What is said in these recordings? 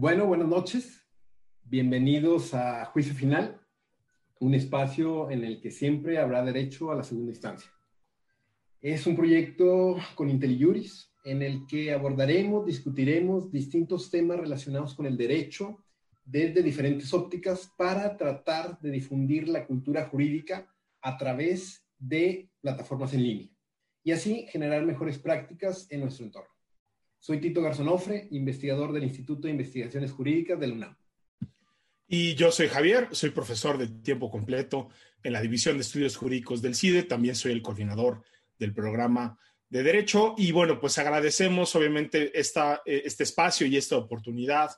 Bueno, buenas noches. Bienvenidos a Juicio Final, un espacio en el que siempre habrá derecho a la segunda instancia. Es un proyecto con IntelliJuris en el que abordaremos, discutiremos distintos temas relacionados con el derecho desde diferentes ópticas para tratar de difundir la cultura jurídica a través de plataformas en línea y así generar mejores prácticas en nuestro entorno. Soy Tito Garzonofre, investigador del Instituto de Investigaciones Jurídicas del UNAM. Y yo soy Javier, soy profesor de tiempo completo en la División de Estudios Jurídicos del CIDE, también soy el coordinador del programa de Derecho y bueno, pues agradecemos obviamente esta, eh, este espacio y esta oportunidad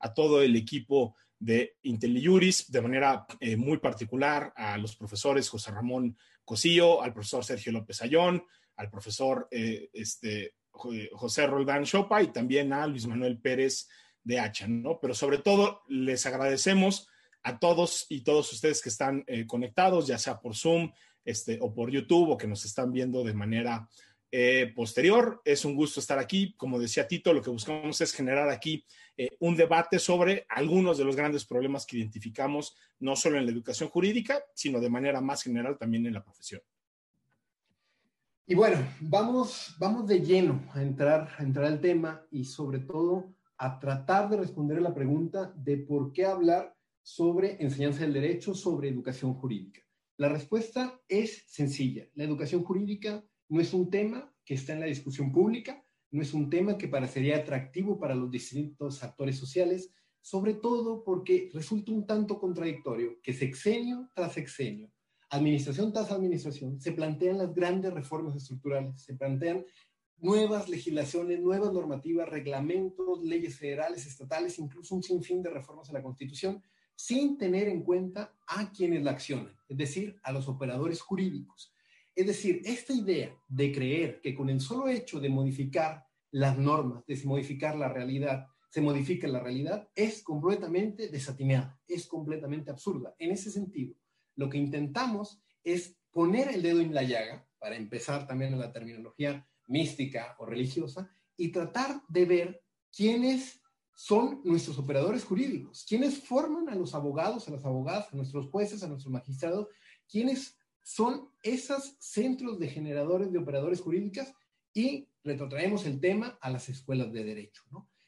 a todo el equipo de IntelliJuris, de manera eh, muy particular a los profesores José Ramón Cosillo, al profesor Sergio López Ayón, al profesor eh, este, José Roldán Chopa y también a Luis Manuel Pérez de Hacha, ¿no? Pero sobre todo les agradecemos a todos y todos ustedes que están eh, conectados, ya sea por Zoom este, o por YouTube o que nos están viendo de manera eh, posterior. Es un gusto estar aquí. Como decía Tito, lo que buscamos es generar aquí eh, un debate sobre algunos de los grandes problemas que identificamos, no solo en la educación jurídica, sino de manera más general también en la profesión. Y bueno, vamos, vamos de lleno a entrar, a entrar al tema y sobre todo a tratar de responder a la pregunta de por qué hablar sobre enseñanza del derecho, sobre educación jurídica. La respuesta es sencilla. La educación jurídica no es un tema que está en la discusión pública, no es un tema que parecería atractivo para los distintos actores sociales, sobre todo porque resulta un tanto contradictorio que sexenio tras sexenio administración tras administración, se plantean las grandes reformas estructurales, se plantean nuevas legislaciones, nuevas normativas, reglamentos, leyes federales, estatales, incluso un sinfín de reformas a la Constitución, sin tener en cuenta a quienes la accionan, es decir, a los operadores jurídicos. Es decir, esta idea de creer que con el solo hecho de modificar las normas, de modificar la realidad, se modifica la realidad, es completamente desatinada, es completamente absurda. En ese sentido, lo que intentamos es poner el dedo en la llaga, para empezar también en la terminología mística o religiosa, y tratar de ver quiénes son nuestros operadores jurídicos, quiénes forman a los abogados, a las abogadas, a nuestros jueces, a nuestros magistrados, quiénes son esos centros de generadores de operadores jurídicas y retrotraemos el tema a las escuelas de derecho.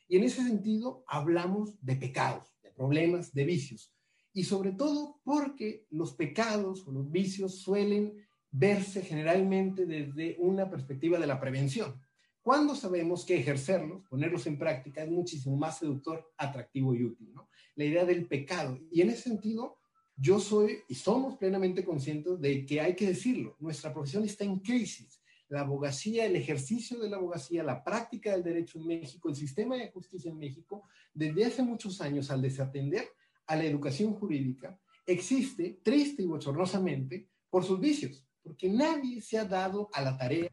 Y en ese sentido hablamos de pecados, de problemas, de vicios y sobre todo porque los pecados o los vicios suelen verse generalmente desde una perspectiva de la prevención. Cuando sabemos que ejercerlos, ponerlos en práctica, es muchísimo más seductor, atractivo y útil, ¿no? La idea del pecado. Y en ese sentido, yo soy y somos plenamente conscientes de que hay que decirlo, nuestra profesión está en crisis. La abogacía, el ejercicio de la abogacía, la práctica del derecho en México, el sistema de justicia en México, desde hace muchos años al desatender, a la educación jurídica existe, triste y bochornosamente, por sus vicios, porque nadie se ha dado a la tarea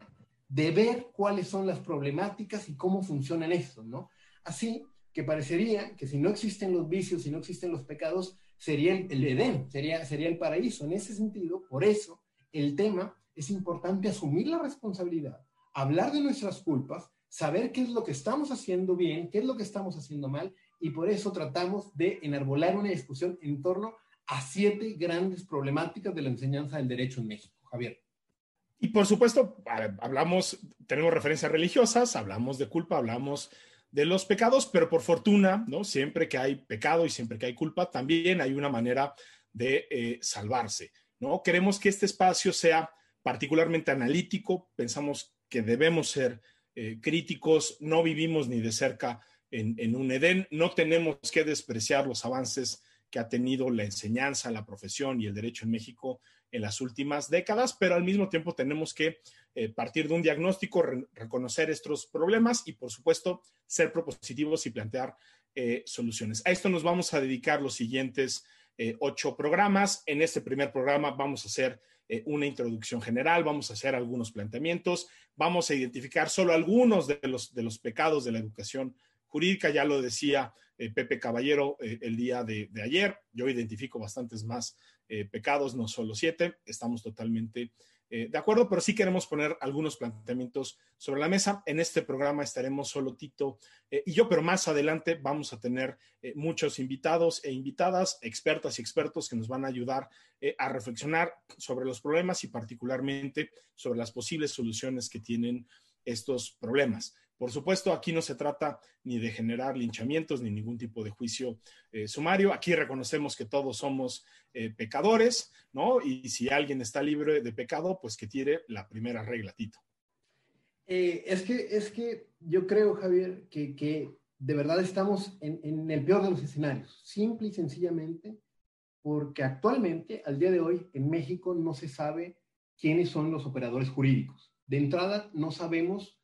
de ver cuáles son las problemáticas y cómo funcionan estos, ¿no? Así que parecería que si no existen los vicios, si no existen los pecados, sería el, Edén, sería, sería el paraíso. En ese sentido, por eso, el tema es importante asumir la responsabilidad, hablar de nuestras culpas, saber qué es lo que estamos haciendo bien, qué es lo que estamos haciendo mal y por eso tratamos de enarbolar una discusión en torno a siete grandes problemáticas de la enseñanza del derecho en México. Javier. Y por supuesto, hablamos, tenemos referencias religiosas, hablamos de culpa, hablamos de los pecados, pero por fortuna, ¿no? Siempre que hay pecado y siempre que hay culpa, también hay una manera de eh, salvarse, ¿no? Queremos que este espacio sea particularmente analítico, pensamos que debemos ser eh, críticos, no vivimos ni de cerca en, un Edén. No tenemos que despreciar los avances que ha tenido la enseñanza, la profesión y el derecho en México en las últimas décadas, pero al mismo tiempo tenemos que eh, partir de un diagnóstico, reconocer estos problemas y, por supuesto, ser propositivos y plantear eh, soluciones. A esto nos vamos a dedicar los siguientes eh, ocho programas. En este primer programa vamos a hacer una introducción general, vamos a hacer algunos planteamientos, vamos a identificar solo algunos de los, de los pecados de la educación jurídica, ya lo decía eh, Pepe Caballero eh, el día de, ayer, yo identifico bastantes más eh, pecados, no solo siete, estamos totalmente de acuerdo, pero sí queremos poner algunos planteamientos sobre la mesa. En este programa estaremos solo Tito y yo, pero más adelante vamos a tener muchos invitados e invitadas, expertas y expertos que nos van a ayudar a reflexionar sobre los problemas y particularmente sobre las posibles soluciones que tienen estos problemas. Por supuesto, aquí no se trata ni de generar linchamientos ni ningún tipo de juicio eh, sumario. Aquí reconocemos que todos somos eh, pecadores, ¿no? Y si alguien está libre de pecado, pues que tire la primera regla, Tito. Eh, es, que, es que yo creo, Javier, que, de verdad estamos en, en, el peor de los escenarios, simple y sencillamente porque actualmente, al día de hoy, en México no se sabe quiénes son los operadores jurídicos. De entrada, no sabemos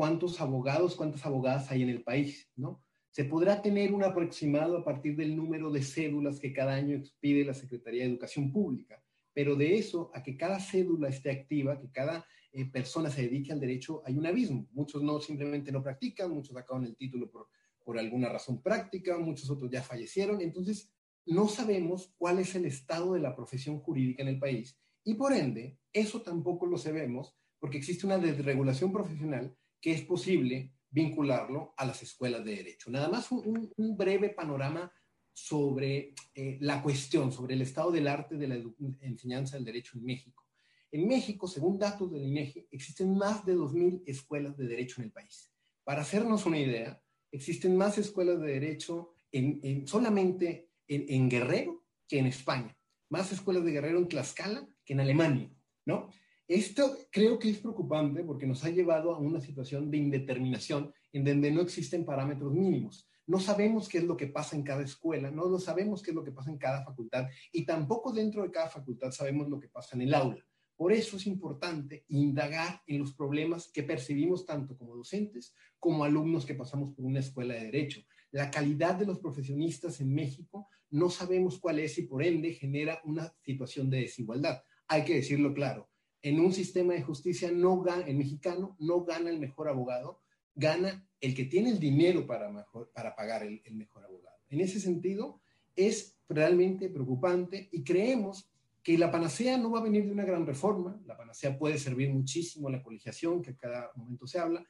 cuántos abogados, cuántas abogadas hay en el país, ¿no? Se podrá tener un aproximado a partir del número de cédulas que cada año expide la Secretaría de Educación Pública, pero de eso a que cada cédula esté activa, que cada eh, persona se dedique al derecho, hay un abismo. Muchos no simplemente no practican, muchos acaban el título por, por alguna razón práctica, muchos otros ya fallecieron, entonces no sabemos cuál es el estado de la profesión jurídica en el país y por ende, eso tampoco lo sabemos porque existe una desregulación profesional que es posible vincularlo a las escuelas de derecho. Nada más un, breve panorama sobre eh, la cuestión, sobre el estado del arte de la enseñanza del derecho en México. En México, según datos del INEGI, existen más de 2.000 escuelas de derecho en el país. Para hacernos una idea, existen más escuelas de derecho en, solamente en, en, Guerrero que en España, más escuelas de Guerrero en Tlaxcala que en Alemania, ¿no? Esto creo que es preocupante porque nos ha llevado a una situación de indeterminación en donde no existen parámetros mínimos. No sabemos qué es lo que pasa en cada escuela, no lo sabemos qué es lo que pasa en cada facultad y tampoco dentro de cada facultad sabemos lo que pasa en el aula. Por eso es importante indagar en los problemas que percibimos tanto como docentes como alumnos que pasamos por una escuela de derecho. La calidad de los profesionistas en México no sabemos cuál es y por ende genera una situación de desigualdad. Hay que decirlo claro en un sistema de justicia no gana, el mexicano no gana el mejor abogado, gana el que tiene el dinero para, mejor, para pagar el, mejor abogado. En ese sentido, es realmente preocupante y creemos que la panacea no va a venir de una gran reforma, la panacea puede servir muchísimo a la colegiación, que a cada momento se habla,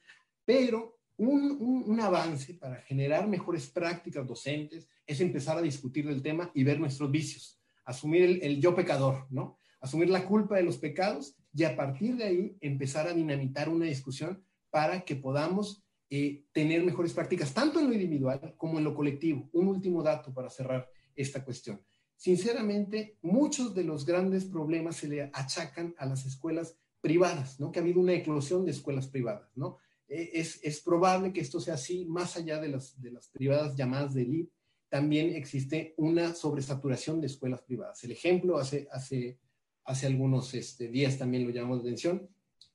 pero un, avance para generar mejores prácticas docentes es empezar a discutir del tema y ver nuestros vicios, asumir el, el yo pecador, ¿no? Asumir la culpa de los pecados y a partir de ahí empezar a dinamitar una discusión para que podamos eh, tener mejores prácticas, tanto en lo individual como en lo colectivo. Un último dato para cerrar esta cuestión. Sinceramente, muchos de los grandes problemas se le achacan a las escuelas privadas, ¿no? Que ha habido una eclosión de escuelas privadas, ¿no? E, es, es, probable que esto sea así, más allá de las, de las privadas llamadas de elite, también existe una sobresaturación de escuelas privadas. El ejemplo, hace, hace hace algunos este, días también lo llamamos de atención,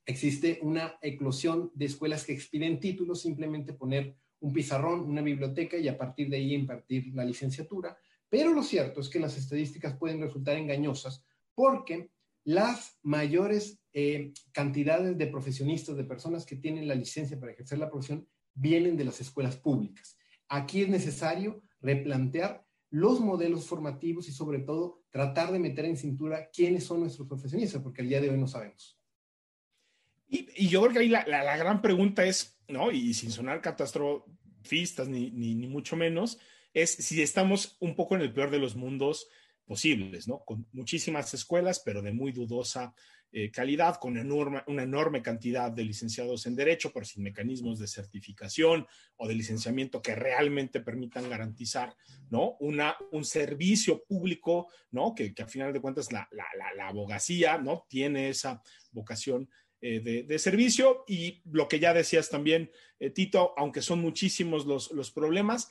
existe una eclosión de escuelas que expiden títulos, simplemente poner un pizarrón, una biblioteca y a partir de ahí impartir la licenciatura. Pero lo cierto es que las estadísticas pueden resultar engañosas porque las mayores eh, cantidades de profesionistas, de personas que tienen la licencia para ejercer la profesión, vienen de las escuelas públicas. Aquí es necesario replantear los modelos formativos y sobre todo tratar de meter en cintura quiénes son nuestros profesionistas, porque al día de hoy no sabemos. Y, yo creo que ahí la, gran pregunta es, ¿no? Y sin sonar catastrofistas ni, ni, ni mucho menos, es si estamos un poco en el peor de los mundos posibles, ¿no? Con muchísimas escuelas, pero de muy dudosa eh, calidad, con una enorme cantidad de licenciados en Derecho, pero sin mecanismos de certificación o de licenciamiento que realmente permitan garantizar, ¿no? Una, un servicio público, ¿no? Que, que a final de cuentas la, la, la, abogacía, ¿no? Tiene esa vocación eh, de, de, servicio y lo que ya decías también, eh, Tito, aunque son muchísimos los, los problemas,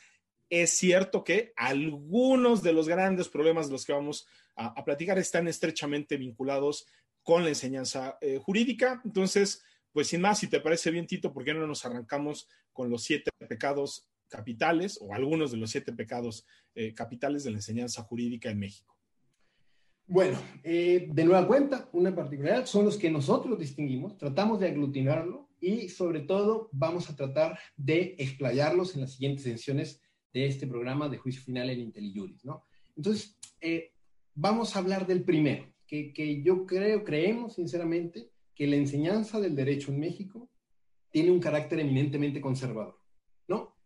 es cierto que algunos de los grandes problemas de los que vamos a, platicar están estrechamente vinculados con la enseñanza eh, jurídica. Entonces, pues sin más, si te parece bien, Tito, ¿por qué no nos arrancamos con los siete pecados capitales o algunos de los siete pecados eh, capitales de la enseñanza jurídica en México? Bueno, eh, de nueva cuenta, una particularidad son los que nosotros distinguimos, tratamos de aglutinarlo y sobre todo vamos a tratar de explayarlos en las siguientes sesiones de este programa de juicio final en IntelliJuris, ¿no? Entonces, eh, vamos a hablar del primero. que, que yo creo, creemos sinceramente, que la enseñanza del derecho en México tiene un carácter eminentemente conservador, ¿no?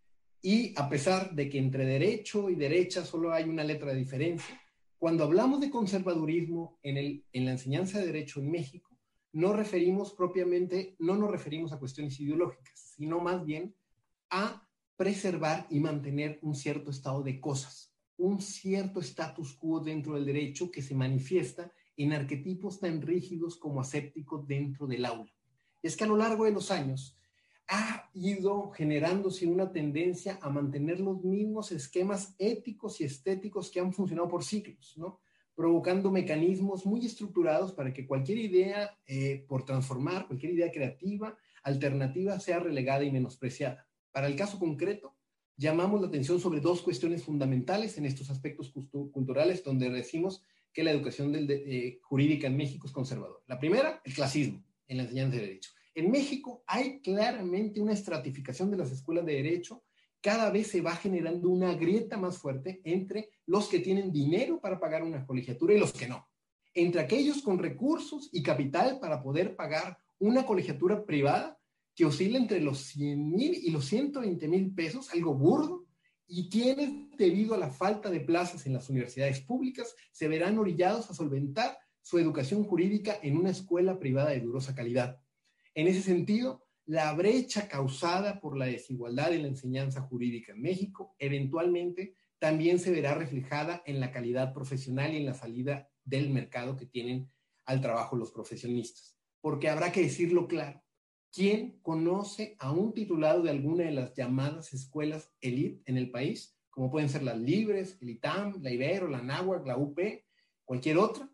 Y a pesar de que entre derecho y derecha solo hay una letra de diferencia, cuando hablamos de conservadurismo en, el, en la enseñanza de derecho en México, no referimos propiamente, no nos referimos a cuestiones ideológicas, sino más bien a preservar y mantener un cierto estado de cosas, un cierto status quo dentro del derecho que se manifiesta en arquetipos tan rígidos como asépticos dentro del aula. Es que a lo largo de los años ha ido generándose una tendencia a mantener los mismos esquemas éticos y estéticos que han funcionado por siglos, ¿no? provocando mecanismos muy estructurados para que cualquier idea eh, por transformar, cualquier idea creativa, alternativa, sea relegada y menospreciada. Para el caso concreto, llamamos la atención sobre dos cuestiones fundamentales en estos aspectos culturales donde decimos que la educación eh, jurídica en México es conservadora. La primera, el clasismo en la enseñanza de derecho. En México hay claramente una estratificación de las escuelas de derecho cada vez se va generando una grieta más fuerte entre los que tienen dinero para pagar una colegiatura y los que no. Entre aquellos con recursos y capital para poder pagar una colegiatura privada que oscila entre los 100 mil y los 120 mil pesos, algo burdo, y quienes, debido a la falta de plazas en las universidades públicas, se verán orillados a solventar su educación jurídica en una escuela privada de durosa calidad. En ese sentido, la brecha causada por la desigualdad en la enseñanza jurídica en México eventualmente también se verá reflejada en la calidad profesional y en la salida del mercado que tienen al trabajo los profesionistas. Porque habrá que decirlo claro, ¿quién conoce a un titulado de alguna de las llamadas escuelas elite en el país, como pueden ser las Libres, el ITAM, la Ibero, la NAWAC, la UP, cualquier otra,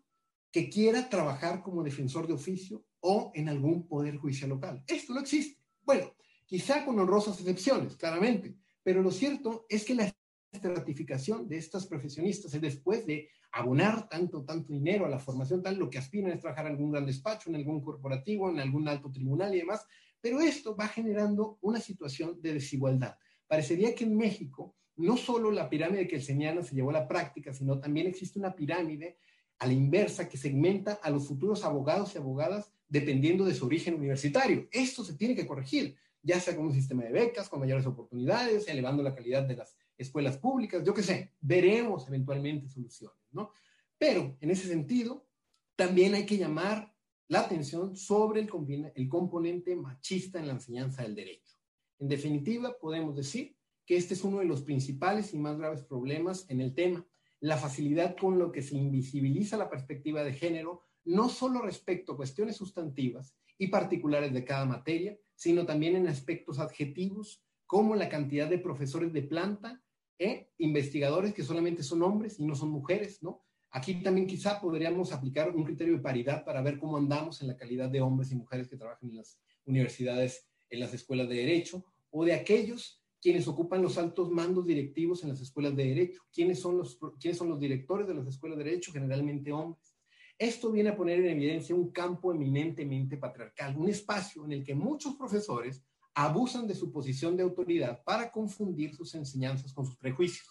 que quiera trabajar como defensor de oficio o en algún poder judicial local. Esto no existe. Bueno, quizá con honrosas excepciones, claramente, pero lo cierto es que la estratificación de estas profesionistas es después de abonar tanto, tanto dinero a la formación tal, lo que aspiran es trabajar en algún gran despacho, en algún corporativo, en algún alto tribunal y demás, pero esto va generando una situación de desigualdad. Parecería que en México no solo la pirámide que el señala se llevó a la práctica, sino también existe una pirámide a la inversa que segmenta a los futuros abogados y abogadas dependiendo de su origen universitario. Esto se tiene que corregir, ya sea con un sistema de becas, con mayores oportunidades, elevando la calidad de las escuelas públicas, yo qué sé, veremos eventualmente soluciones, ¿no? Pero en ese sentido, también hay que llamar la atención sobre el, el componente machista en la enseñanza del derecho. En definitiva, podemos decir que este es uno de los principales y más graves problemas en el tema, la facilidad con lo que se invisibiliza la perspectiva de género no solo respecto a cuestiones sustantivas y particulares de cada materia, sino también en aspectos adjetivos como la cantidad de profesores de planta e investigadores que solamente son hombres y no son mujeres, ¿no? Aquí también quizá podríamos aplicar un criterio de paridad para ver cómo andamos en la calidad de hombres y mujeres que trabajan en las universidades, en las escuelas de derecho, o de aquellos quienes ocupan los altos mandos directivos en las escuelas de derecho. ¿Quiénes son los, quiénes son los directores de las escuelas de derecho? Generalmente hombres. Esto viene a poner en evidencia un campo eminentemente patriarcal, un espacio en el que muchos profesores abusan de su posición de autoridad para confundir sus enseñanzas con sus prejuicios.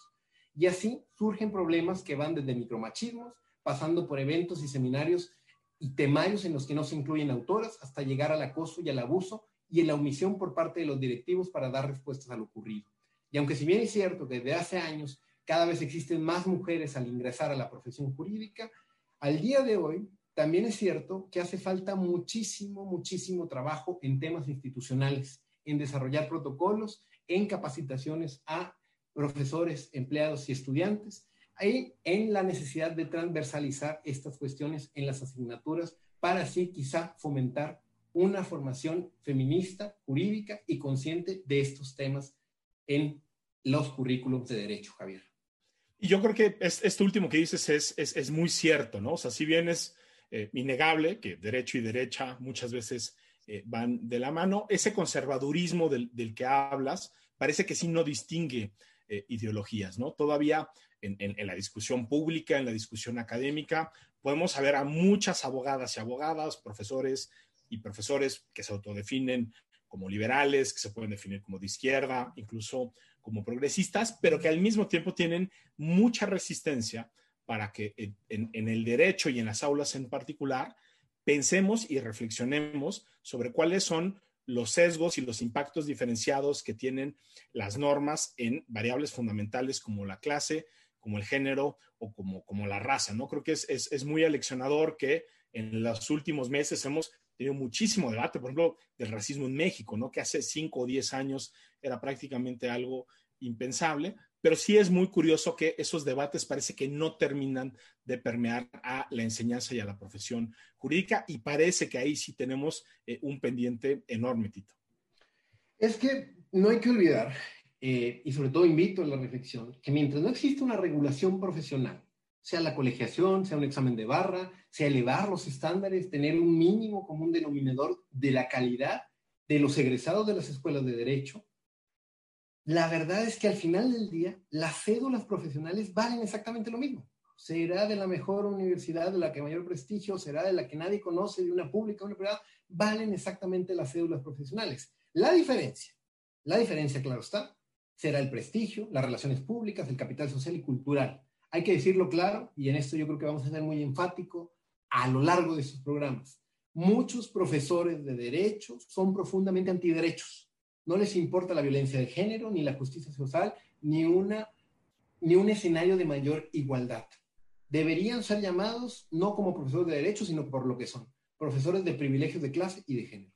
Y así surgen problemas que van desde micromachismos, pasando por eventos y seminarios y temarios en los que no se incluyen autoras, hasta llegar al acoso y al abuso y en la omisión por parte de los directivos para dar respuestas a lo ocurrido. Y aunque si bien es cierto que desde hace años cada vez existen más mujeres al ingresar a la profesión jurídica, al día de hoy, también es cierto que hace falta muchísimo, muchísimo trabajo en temas institucionales, en desarrollar protocolos, en capacitaciones a profesores, empleados y estudiantes, y en la necesidad de transversalizar estas cuestiones en las asignaturas para así quizá fomentar una formación feminista, jurídica y consciente de estos temas en los currículums de derecho, Javier. Y yo creo que este último que dices es, es, muy cierto, ¿no? O sea, si bien es eh, innegable que derecho y derecha muchas veces eh, van de la mano, ese conservadurismo del, que hablas parece que sí no distingue eh, ideologías, ¿no? Todavía en, en, la discusión pública, en la discusión académica, podemos saber a muchas abogadas y abogadas, profesores y profesores que se autodefinen como liberales, que se pueden definir como de izquierda, incluso como progresistas, pero que al mismo tiempo tienen mucha resistencia para que en, el derecho y en las aulas en particular pensemos y reflexionemos sobre cuáles son los sesgos y los impactos diferenciados que tienen las normas en variables fundamentales como la clase, como el género o como, como la raza, ¿no? Creo que es, es, muy aleccionador que en los últimos meses hemos tenido muchísimo debate, por ejemplo, del racismo en México, ¿no? Que hace cinco o diez años era prácticamente algo impensable, pero sí es muy curioso que esos debates parece que no terminan de permear a la enseñanza y a la profesión jurídica y parece que ahí sí tenemos eh, un pendiente enorme, Tito. Es que no hay que olvidar eh, y sobre todo invito a la reflexión, que mientras no existe una regulación profesional, sea la colegiación, sea un examen de barra, sea elevar los estándares, tener un mínimo común denominador de la calidad de los egresados de las escuelas de derecho, la verdad es que al final del día las cédulas profesionales valen exactamente lo mismo. Será de la mejor universidad, de la que mayor prestigio, será de la que nadie conoce, de una pública, una privada, valen exactamente las cédulas profesionales. La diferencia, la diferencia, claro está, será el prestigio, las relaciones públicas, el capital social y cultural. Hay que decirlo claro, y en esto yo creo que vamos a ser muy enfático a lo largo de estos programas. Muchos profesores de derecho son profundamente antiderechos. No les importa la violencia de género, ni la justicia social, ni, una, ni un escenario de mayor igualdad. Deberían ser llamados no como profesores de derecho, sino por lo que son, profesores de privilegios de clase y de género.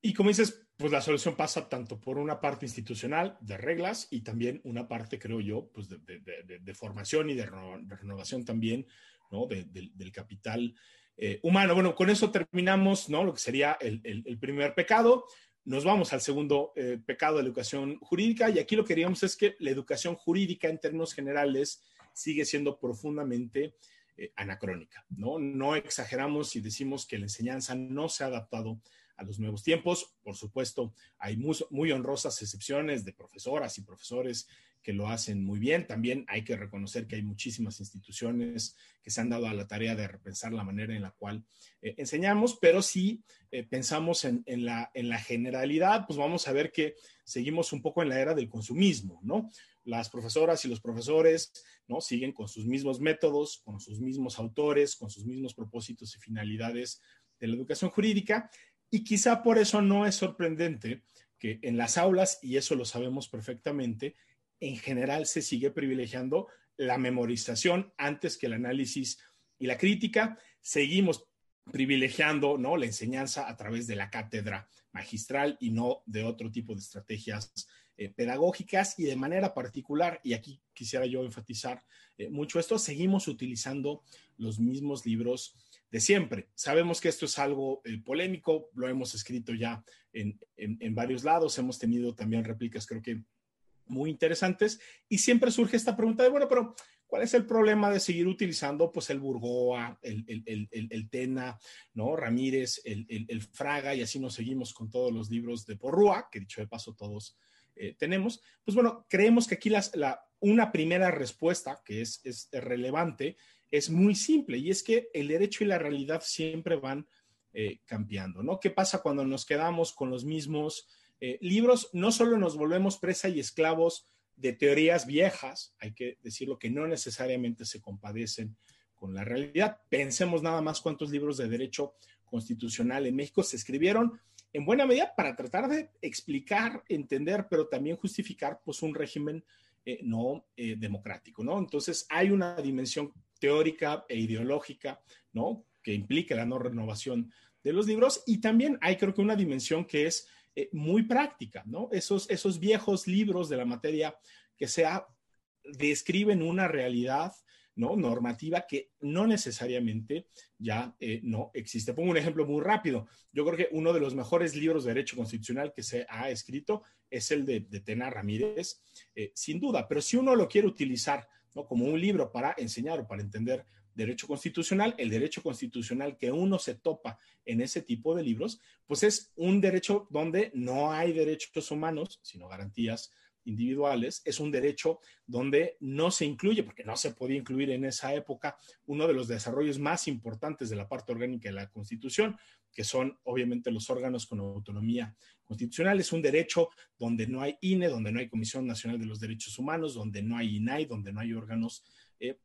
Y como dices, pues la solución pasa tanto por una parte institucional de reglas y también una parte, creo yo, pues de, formación y de, renovación también, ¿no? del capital eh, humano. Bueno, con eso terminamos, ¿no? Lo que sería el, primer pecado. Nos vamos al segundo eh, pecado de la educación jurídica y aquí lo que queríamos es que la educación jurídica en términos generales sigue siendo profundamente eh, anacrónica, ¿no? No exageramos si decimos que la enseñanza no se ha adaptado a los nuevos tiempos. Por supuesto, hay muy, honrosas excepciones de profesoras y profesores que lo hacen muy bien. También hay que reconocer que hay muchísimas instituciones que se han dado a la tarea de repensar la manera en la cual eh, enseñamos, pero si eh, pensamos en, la, en la generalidad, pues vamos a ver que seguimos un poco en la era del consumismo, ¿no? Las profesoras y los profesores, ¿no? Siguen con sus mismos métodos, con sus mismos autores, con sus mismos propósitos y finalidades de la educación jurídica y quizá por eso no es sorprendente que en las aulas, y eso lo sabemos perfectamente, en general se sigue privilegiando la memorización antes que el análisis y la crítica. Seguimos privilegiando ¿no? la enseñanza a través de la cátedra magistral y no de otro tipo de estrategias eh, pedagógicas y de manera particular, y aquí quisiera yo enfatizar eh, mucho esto, seguimos utilizando los mismos libros de siempre. Sabemos que esto es algo eh, polémico, lo hemos escrito ya en, varios lados, hemos tenido también réplicas creo que muy interesantes y siempre surge esta pregunta de, bueno, pero ¿cuál es el problema de seguir utilizando pues el Burgoa, el, el, Tena, ¿no? Ramírez, el, Fraga y así nos seguimos con todos los libros de Porrúa, que dicho de paso todos eh, tenemos? Pues bueno, creemos que aquí las, la, una primera respuesta que es, es relevante es muy simple y es que el derecho y la realidad siempre van eh, cambiando, ¿no? ¿Qué pasa cuando nos quedamos con los mismos eh, libros? No solo nos volvemos presa y esclavos de teorías viejas, hay que decirlo que no necesariamente se compadecen con la realidad. Pensemos nada más cuántos libros de derecho constitucional en México se escribieron en buena medida para tratar de explicar, entender, pero también justificar pues un régimen eh, no democrático, ¿no? Entonces hay una dimensión teórica e ideológica, ¿no? Que implica la no renovación de los libros. Y también hay creo que una dimensión que es eh, muy práctica, ¿no? Esos, esos viejos libros de la materia que se describen una realidad ¿no? normativa que no necesariamente ya eh, no existe. Pongo un ejemplo muy rápido. Yo creo que uno de los mejores libros de derecho constitucional que se ha escrito es el de, Tena Ramírez, eh, sin duda, pero si uno lo quiere utilizar como un libro para enseñar o para entender derecho constitucional, el derecho constitucional que uno se topa en ese tipo de libros, pues es un derecho donde no hay derechos humanos, sino garantías individuales, es un derecho donde no se incluye, porque no se podía incluir en esa época, uno de los desarrollos más importantes de la parte orgánica de la Constitución, que son obviamente los órganos con autonomía constitucional. Es un derecho donde no hay INE, donde no hay Comisión Nacional de los Derechos Humanos, donde no hay INAI, donde no hay órganos eh,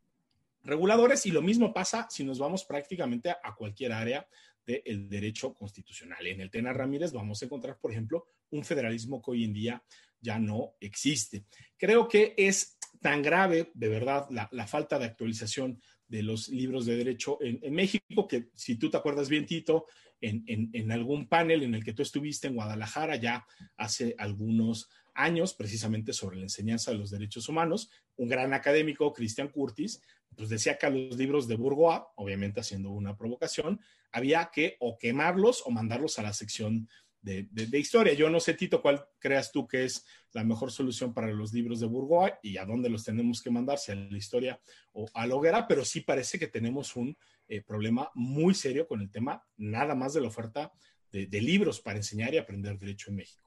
reguladores y lo mismo pasa si nos vamos prácticamente a cualquier área del derecho constitucional. En el Tena Ramírez vamos a encontrar, por ejemplo, un federalismo que hoy en día ya no existe. Creo que es tan grave, de verdad, la, falta de actualización de los libros de derecho en, México, que si tú te acuerdas bien, Tito, en, en, algún panel en el que tú estuviste en Guadalajara ya hace algunos años, precisamente sobre la enseñanza de los derechos humanos, un gran académico, Christian Curtis, pues decía que a los libros de Bourgois, obviamente haciendo una provocación, había que o quemarlos o mandarlos a la sección de, historia. Yo no sé, Tito, cuál creas tú que es la mejor solución para los libros de Bourgois y a dónde los tenemos que mandar, si a la historia o a la hoguera, pero sí parece que tenemos un eh, problema muy serio con el tema nada más de la oferta de libros para enseñar y aprender derecho en México.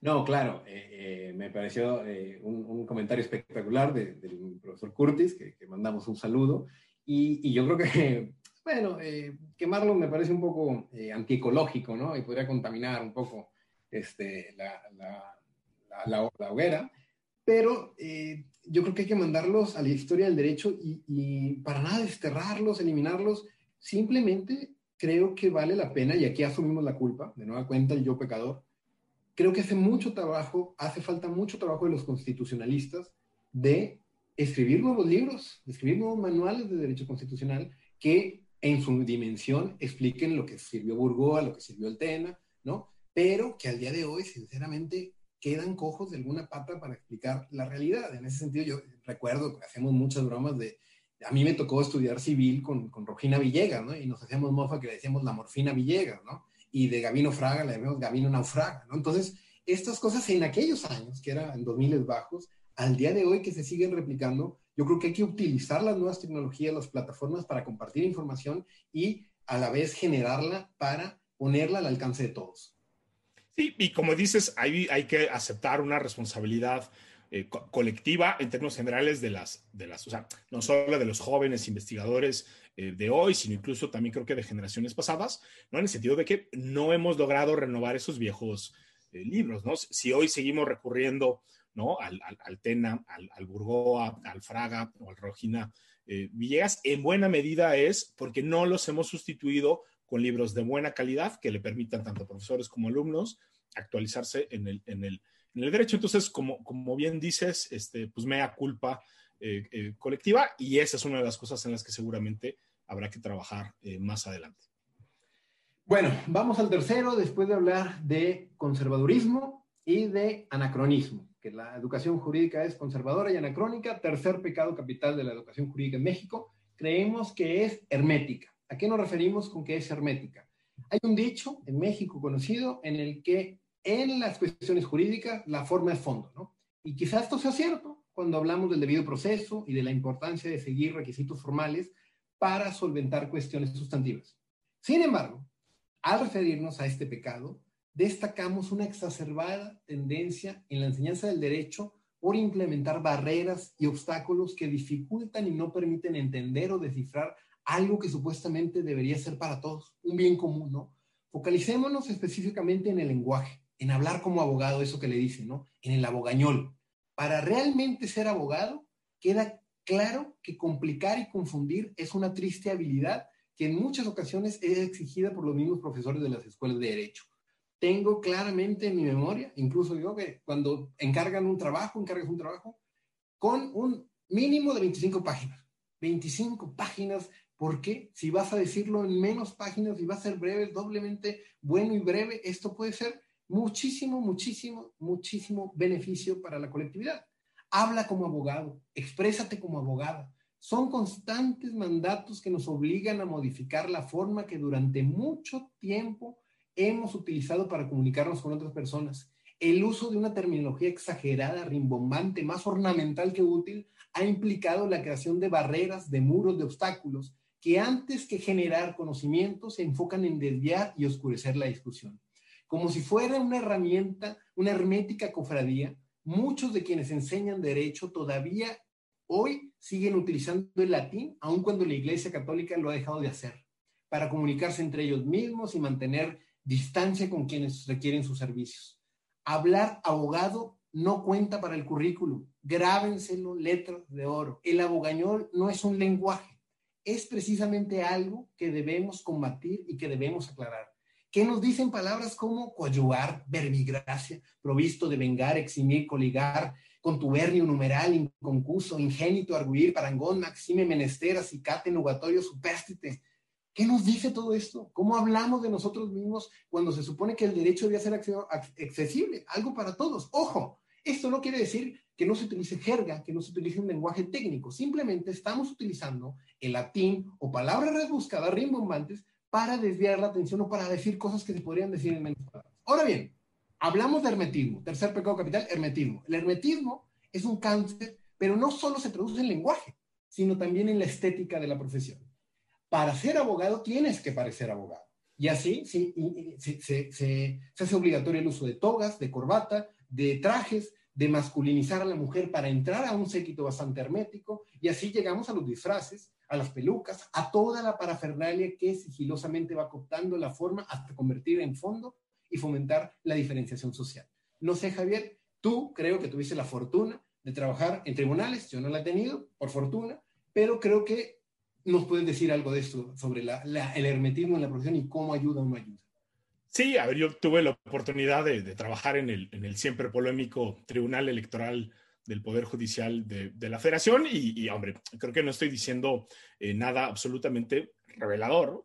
No, claro, eh, eh, me pareció eh, un, comentario espectacular del profesor Curtis, que, mandamos un saludo, y, yo creo que, bueno, quemarlo me parece un poco antiecológico, ¿no? Y podría contaminar un poco este, la, la, hoguera, pero yo creo que hay que mandarlos a la historia del derecho y, y para nada desterrarlos, eliminarlos, simplemente creo que vale la pena, y aquí asumimos la culpa, de nueva cuenta el yo pecador, creo que hace mucho trabajo, hace falta mucho trabajo de los constitucionalistas de escribir nuevos libros, de escribir nuevos manuales de derecho constitucional que en su dimensión expliquen lo que sirvió Burgoa, lo que sirvió el TENA, ¿no? Pero que al día de hoy, sinceramente, quedan cojos de alguna pata para explicar la realidad. En ese sentido, yo recuerdo que hacemos muchas bromas de, a mí me tocó estudiar civil con, con Rogina Villegas, ¿no? Y nos hacíamos mofa que le decíamos la morfina Villegas, ¿no? Y de Gabino Fraga le llamamos Gabino Naufraga. Entonces, estas cosas en aquellos años, que eran en 2000 bajos, al día de hoy que se siguen replicando, yo creo que hay que utilizar las nuevas tecnologías, las plataformas para compartir información y a la vez generarla para ponerla al alcance de todos. Sí, y como dices, hay, hay que aceptar una responsabilidad eh, colectiva en términos generales de las, de las, o sea, no solo de los jóvenes investigadores de hoy, sino incluso también creo que de generaciones pasadas, ¿no? En el sentido de que no hemos logrado renovar esos viejos eh, libros, ¿no? Si hoy seguimos recurriendo, ¿no? Al, al, Tena, al, al, Burgoa, al Fraga o al Rogina eh, Villegas, en buena medida es porque no los hemos sustituido con libros de buena calidad que le permitan tanto profesores como alumnos actualizarse en el, en el, en el derecho. Entonces, como, como bien dices, este, pues mea culpa colectiva y esa es una de las cosas en las que seguramente habrá que trabajar eh, más adelante. Bueno, vamos al tercero después de hablar de conservadurismo y de anacronismo, que la educación jurídica es conservadora y anacrónica, tercer pecado capital de la educación jurídica en México, creemos que es hermética. ¿A qué nos referimos con que es hermética? Hay un dicho en México conocido en el que en las cuestiones jurídicas la forma es fondo, ¿no? Y quizás esto sea cierto cuando hablamos del debido proceso y de la importancia de seguir requisitos formales para solventar cuestiones sustantivas. Sin embargo, al referirnos a este pecado, destacamos una exacerbada tendencia en la enseñanza del derecho por implementar barreras y obstáculos que dificultan y no permiten entender o descifrar algo que supuestamente debería ser para todos, un bien común, ¿no? Focalicémonos específicamente en el lenguaje, en hablar como abogado, eso que le dicen, ¿no? En el abogañol. Para realmente ser abogado, queda Claro que complicar y confundir es una triste habilidad que en muchas ocasiones es exigida por los mismos profesores de las escuelas de derecho. Tengo claramente en mi memoria, incluso yo que cuando encargan un trabajo, encargas un trabajo con un mínimo de 25 páginas. 25 páginas, porque si vas a decirlo en menos páginas y va a ser breve, doblemente bueno y breve, esto puede ser muchísimo, muchísimo, muchísimo beneficio para la colectividad habla como abogado, exprésate como abogada. Son constantes mandatos que nos obligan a modificar la forma que durante mucho tiempo hemos utilizado para comunicarnos con otras personas. El uso de una terminología exagerada, rimbombante, más ornamental que útil, ha implicado la creación de barreras, de muros, de obstáculos, que antes que generar conocimiento se enfocan en desviar y oscurecer la discusión. Como si fuera una herramienta, una hermética cofradía, muchos de quienes enseñan derecho todavía hoy siguen utilizando el latín, aun cuando la Iglesia Católica lo ha dejado de hacer, para comunicarse entre ellos mismos y mantener distancia con quienes requieren sus servicios. Hablar abogado no cuenta para el currículum. Grábenselo letras de oro. El abogañol no es un lenguaje, es precisamente algo que debemos combatir y que debemos aclarar. ¿Qué nos dicen palabras como coadyuvar, verbigracia, provisto de vengar, eximir, coligar, contubernio, numeral, inconcuso, ingénito, arguir, parangón, maxime, menester, acicate, nugatorio, supérstite? ¿Qué nos dice todo esto? ¿Cómo hablamos de nosotros mismos cuando se supone que el derecho debía ser accesible? Algo para todos. Ojo, esto no quiere decir que no se utilice jerga, que no se utilice un lenguaje técnico. Simplemente estamos utilizando el latín o palabras rebuscadas, rimbombantes, para desviar la atención o para decir cosas que se podrían decir en menos palabras. Ahora bien, hablamos de hermetismo. Tercer pecado capital, hermetismo. El hermetismo es un cáncer, pero no solo se produce en lenguaje, sino también en la estética de la profesión para ser abogado tienes que parecer abogado. Y así sí, se, se, hace obligatorio el uso de togas, de corbata, de trajes, de masculinizar a la mujer para entrar a un séquito bastante hermético. Y así llegamos a los disfraces, a las pelucas, a toda la parafernalia que sigilosamente va cooptando la forma hasta convertir en fondo y fomentar la diferenciación social. No sé, Javier, tú creo que tuviste la fortuna de trabajar en tribunales, yo no la he tenido, por fortuna, pero creo que nos pueden decir algo de esto sobre el hermetismo en la profesión y cómo ayuda o no ayuda. Sí, a ver, yo tuve la oportunidad de, trabajar en el, en el, siempre polémico Tribunal Electoral del Poder Judicial de, la Federación y, hombre, creo que no estoy diciendo eh, nada absolutamente revelador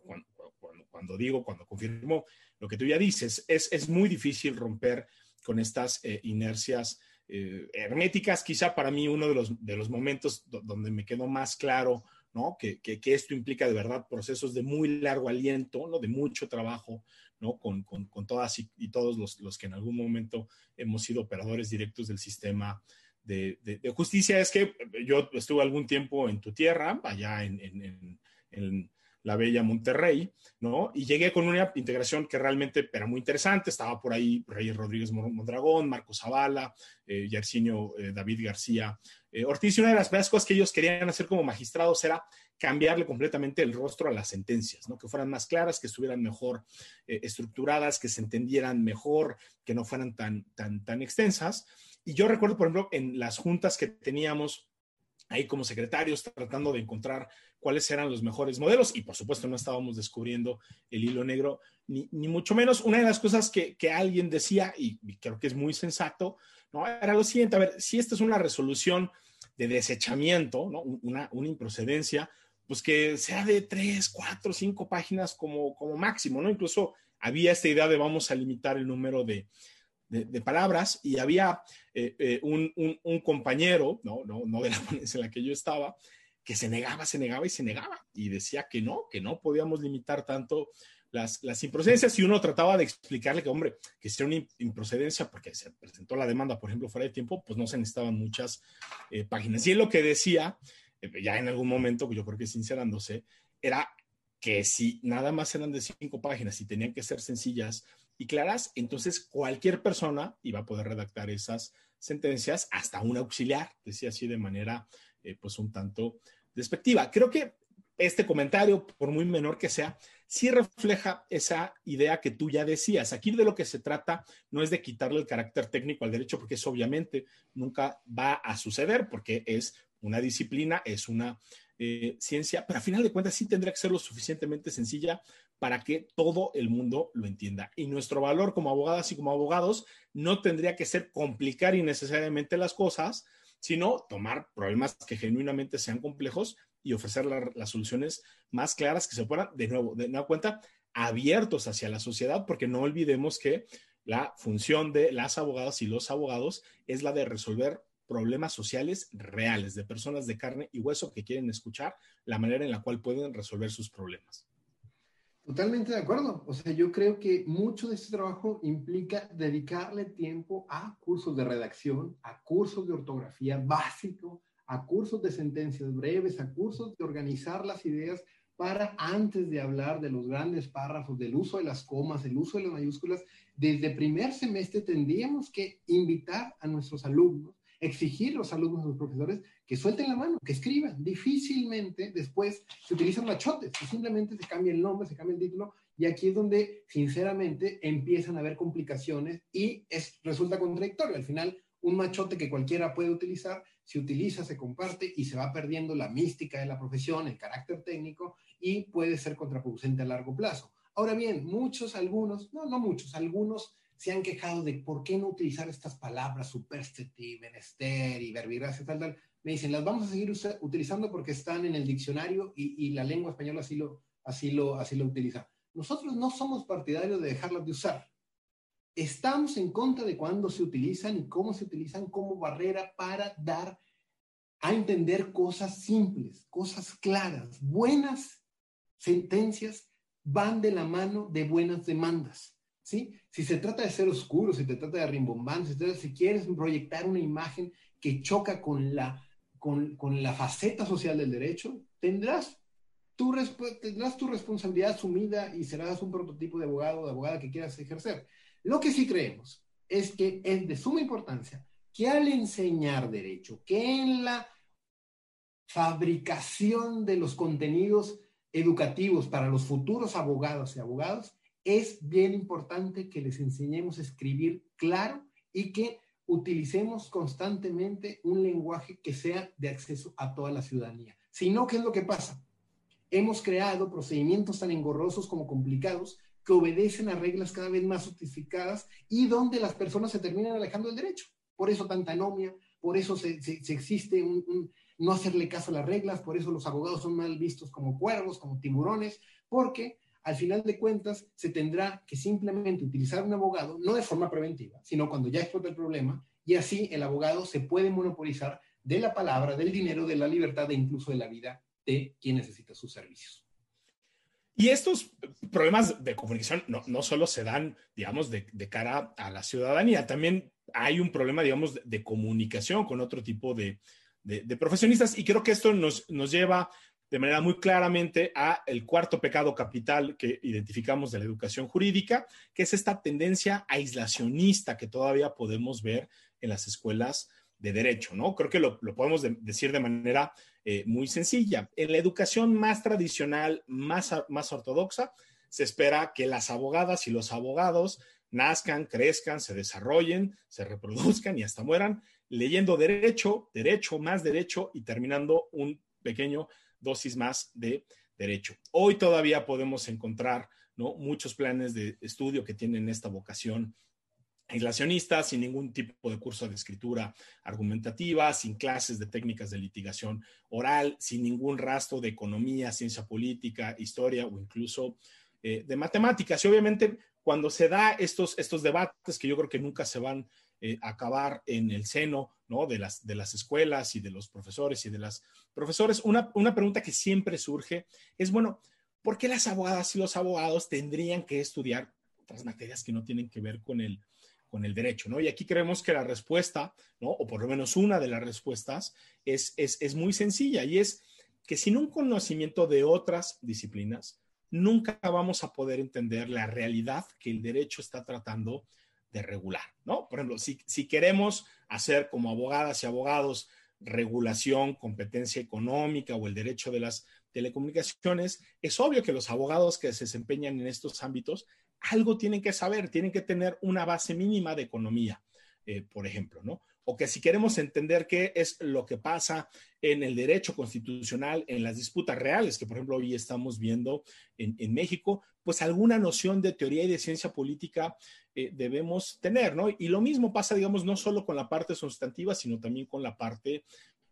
cuando, digo, cuando confirmo lo que tú ya dices. Es, es muy difícil romper con estas eh, inercias eh, herméticas. Quizá para mí uno de los, de los momentos donde me quedó más claro ¿no? Que, que, esto implica de verdad procesos de muy largo aliento, ¿no? De mucho trabajo, ¿no? Con, con, con todas y, todos los, los, que en algún momento hemos sido operadores directos del sistema de, de, justicia. Es que yo estuve algún tiempo en tu tierra, allá en, en, en la bella Monterrey, ¿no? Y llegué con una integración que realmente era muy interesante. Estaba por ahí Reyes Rodríguez Mondragón, Marco Zavala, eh, Yersinio eh, David García eh, Ortiz. Y una de las primeras cosas que ellos querían hacer como magistrados era cambiarle completamente el rostro a las sentencias, ¿no? Que fueran más claras, que estuvieran mejor eh, estructuradas, que se entendieran mejor, que no fueran tan, tan, tan extensas. Y yo recuerdo, por ejemplo, en las juntas que teníamos ahí como secretarios tratando de encontrar cuáles eran los mejores modelos y por supuesto no estábamos descubriendo el hilo negro, ni, mucho menos. Una de las cosas que, alguien decía, y, creo que es muy sensato, ¿no? era lo siguiente, a ver, si esta es una resolución de desechamiento, ¿no? una, una improcedencia, pues que sea de tres, cuatro, cinco páginas como, como máximo, ¿no? Incluso había esta idea de vamos a limitar el número de, de, palabras y había eh, eh, un, un, compañero, ¿no? No, no de la ponencia en la que yo estaba, que se negaba, se negaba y se negaba y decía que no, que no podíamos limitar tanto las, las improcedencias y uno trataba de explicarle que, hombre, que si era una improcedencia porque se presentó la demanda, por ejemplo, fuera de tiempo, pues no se necesitaban muchas eh, páginas. Y él lo que decía, ya en algún momento, yo creo que sincerándose, era que si nada más eran de cinco páginas y tenían que ser sencillas, y claras, entonces cualquier persona iba a poder redactar esas sentencias, hasta un auxiliar, decía así de manera eh, pues un tanto despectiva. Creo que este comentario, por muy menor que sea, sí refleja esa idea que tú ya decías. Aquí de lo que se trata no es de quitarle el carácter técnico al derecho, porque eso obviamente nunca va a suceder, porque es una disciplina, es una eh, ciencia, pero a final de cuentas sí tendría que ser lo suficientemente sencilla para que todo el mundo lo entienda. Y nuestro valor como abogadas y como abogados no tendría que ser complicar innecesariamente las cosas, sino tomar problemas que genuinamente sean complejos y ofrecer las soluciones más claras que se puedan, de nuevo, de nueva cuenta, abiertos hacia la sociedad, porque no olvidemos que la función de las abogadas y los abogados es la de resolver problemas sociales reales de personas de carne y hueso que quieren escuchar la manera en la cual pueden resolver sus problemas. Totalmente de acuerdo. O sea, yo creo que mucho de este trabajo implica dedicarle tiempo a cursos de redacción, a cursos de ortografía básico, a cursos de sentencias breves, a cursos de organizar las ideas para antes de hablar de los grandes párrafos, del uso de las comas, el uso de las mayúsculas, desde primer semestre tendríamos que invitar a nuestros alumnos exigir los alumnos, a los profesores, que suelten la mano, que escriban. Difícilmente después se utilizan machotes, simplemente se cambia el nombre, se cambia el título, y aquí es donde, sinceramente, empiezan a haber complicaciones y es, resulta contradictorio. Al final, un machote que cualquiera puede utilizar, se utiliza, se comparte y se va perdiendo la mística de la profesión, el carácter técnico y puede ser contraproducente a largo plazo. Ahora bien, muchos, algunos, no, no muchos, algunos se han quejado de por qué no utilizar estas palabras superstiti, menester y verbigracia, tal, tal. Me dicen, las vamos a seguir utilizando porque están en el diccionario y, la lengua española así lo, así, lo, así lo utiliza. Nosotros no somos partidarios de dejarlas de usar. Estamos en contra de cuándo se utilizan y cómo se utilizan como barrera para dar a entender cosas simples, cosas claras. Buenas sentencias van de la mano de buenas demandas. Si se trata de ser oscuro, si se trata de rimbombar, si, si quieres proyectar una imagen que choca con la, con, con la faceta social del derecho, tendrás tu, tendrás tu responsabilidad asumida y serás un prototipo de abogado o de abogada que quieras ejercer. Lo que sí creemos es que es de suma importancia que al enseñar derecho, que en la fabricación de los contenidos educativos para los futuros abogados y abogados, es bien importante que les enseñemos a escribir claro y que utilicemos constantemente un lenguaje que sea de acceso a toda la ciudadanía. Si no, ¿qué es lo que pasa? Hemos creado procedimientos tan engorrosos como complicados que obedecen a reglas cada vez más sofisticadas y donde las personas se terminan alejando del derecho. Por eso tanta anomia, por eso se, existe un, no hacerle caso a las reglas, por eso los abogados son mal vistos como cuervos, como tiburones, porque al final de cuentas se tendrá que simplemente utilizar un abogado, no de forma preventiva, sino cuando ya explota el problema, y así el abogado se puede monopolizar de la palabra, del dinero, de la libertad e incluso de la vida de quien necesita sus servicios. Y estos problemas de comunicación no, solo se dan, digamos, de, de, cara a la ciudadanía, también hay un problema, digamos, de, de comunicación con otro tipo de, de, profesionistas y creo que esto nos, nos lleva de manera muy claramente a el cuarto pecado capital que identificamos de la educación jurídica, que es esta tendencia aislacionista que todavía podemos ver en las escuelas de derecho, ¿no? Creo que lo, lo podemos decir de manera eh, muy sencilla. En la educación más tradicional, más, más ortodoxa, se espera que las abogadas y los abogados nazcan, crezcan, se desarrollen, se reproduzcan y hasta mueran leyendo derecho, derecho, más derecho y terminando un pequeño dosis más de derecho. Hoy todavía podemos encontrar muchos planes de estudio que tienen esta vocación aislacionista, sin ningún tipo de curso de escritura argumentativa, sin clases de técnicas de litigación oral, sin ningún rastro de economía, ciencia política, historia o incluso eh, de matemáticas. Y obviamente cuando se da estos, estos debates que yo creo que nunca se van eh, acabar en el seno ¿no? de, las, de las escuelas y de los profesores y de las profesores. Una, una pregunta que siempre surge es, bueno, ¿por qué las abogadas y los abogados tendrían que estudiar otras materias que no tienen que ver con el, con el derecho, ¿no? Y aquí creemos que la respuesta, ¿no? O por lo menos una de las respuestas es, es, es muy sencilla y es que sin un conocimiento de otras disciplinas, nunca vamos a poder entender la realidad que el derecho está tratando de regular, ¿no? Por ejemplo, si, si queremos hacer como abogadas y abogados regulación, competencia económica o el derecho de las telecomunicaciones, es obvio que los abogados que se desempeñan en estos ámbitos algo tienen que saber, tienen que tener una base mínima de economía, eh, por ejemplo, ¿no? O que si queremos entender qué es lo que pasa en el derecho constitucional, en las disputas reales, que por ejemplo hoy estamos viendo en, en México, pues alguna noción de teoría y de ciencia política eh, debemos tener, ¿no? Y lo mismo pasa, digamos, no solo con la parte sustantiva, sino también con la parte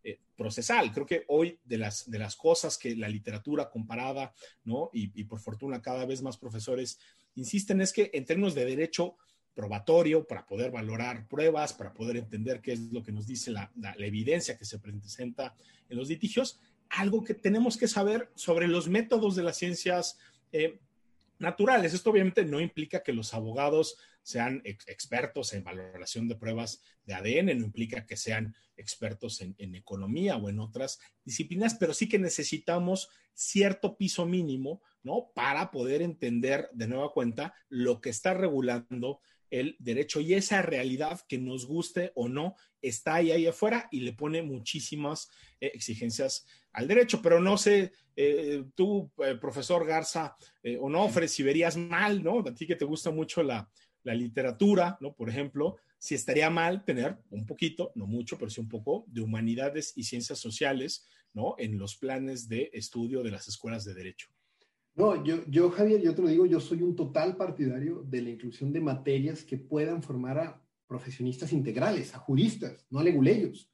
eh, procesal. Creo que hoy de las, de las cosas que la literatura comparada, ¿no? Y, por fortuna cada vez más profesores insisten es que en términos de derecho probatorio, para poder valorar pruebas, para poder entender qué es lo que nos dice la, la, la evidencia que se presenta en los litigios, algo que tenemos que saber sobre los métodos de las ciencias eh, naturales. Esto obviamente no implica que los abogados sean ex expertos en valoración de pruebas de ADN, no implica que sean expertos en, en, economía o en otras disciplinas, pero sí que necesitamos cierto piso mínimo, ¿no? Para poder entender de nueva cuenta lo que está regulando el derecho y esa realidad que nos guste o no está ahí, ahí afuera y le pone muchísimas eh, exigencias al derecho. Pero no sé, eh, tú, eh, profesor Garza, eh, Onofre, si verías mal, ¿no? A ti que te gusta mucho la, la literatura, ¿no? Por ejemplo, si estaría mal tener un poquito, no mucho, pero sí un poco, de humanidades y ciencias sociales, ¿no? En los planes de estudio de las escuelas de derecho. No, yo, yo, Javier, yo te lo digo, yo soy un total partidario de la inclusión de materias que puedan formar a profesionistas integrales, a juristas, no a leguleyos.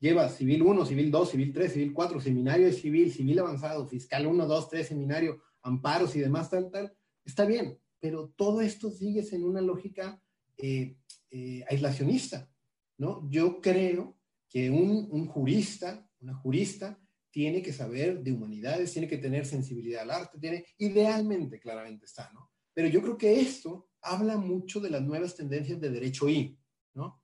Lleva civil 1, civil 2, civil 3, civil 4, seminario de civil, civil avanzado, fiscal 1, 2, 3, seminario, amparos y demás, tal, tal. Está bien, pero todo esto sigue en una lógica eh, eh, aislacionista, ¿no? Yo creo que un, un, jurista, una jurista, tiene que saber de humanidades, tiene que tener sensibilidad al arte, tiene, idealmente, claramente está, ¿no? Pero yo creo que esto habla mucho de las nuevas tendencias de derecho y, ¿no?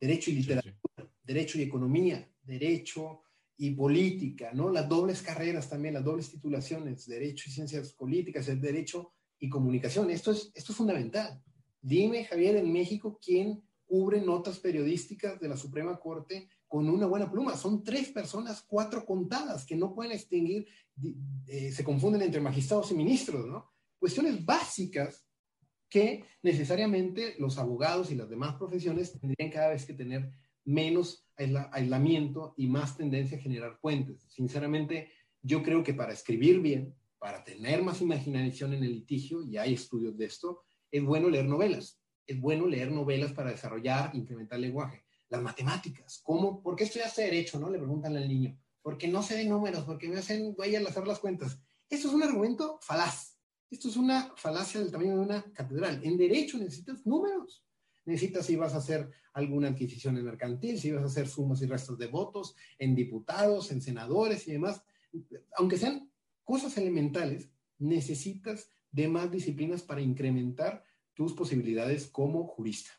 Derecho y literatura, derecho y economía, derecho y política, ¿no? Las dobles carreras también, las dobles titulaciones, derecho y ciencias políticas, el derecho y comunicación. Esto es, esto es fundamental. Dime, Javier, en México, ¿quién cubre notas periodísticas de la Suprema Corte con una buena pluma? Son tres personas, cuatro contadas, que no pueden extinguir, eh, se confunden entre magistrados y ministros, ¿no? Cuestiones básicas que necesariamente los abogados y las demás profesiones tendrían cada vez que tener menos aislamiento y más tendencia a generar puentes. Sinceramente, yo creo que para escribir bien, para tener más imaginación en el litigio, y hay estudios de esto, es bueno leer novelas. Es bueno leer novelas para desarrollar, incrementar el lenguaje. Las matemáticas, ¿cómo? ¿Por qué estudiaste derecho? ¿No? Le preguntan al niño. Porque no sé de números, porque me hacen, voy a hacer las cuentas. Esto es un argumento falaz. Esto es una falacia del tamaño de una catedral. En derecho necesitas números. Necesitas si vas a hacer alguna adquisición en mercantil, si vas a hacer sumas y restos de votos en diputados, en senadores y demás. Aunque sean cosas elementales, necesitas de más disciplinas para incrementar tus posibilidades como jurista.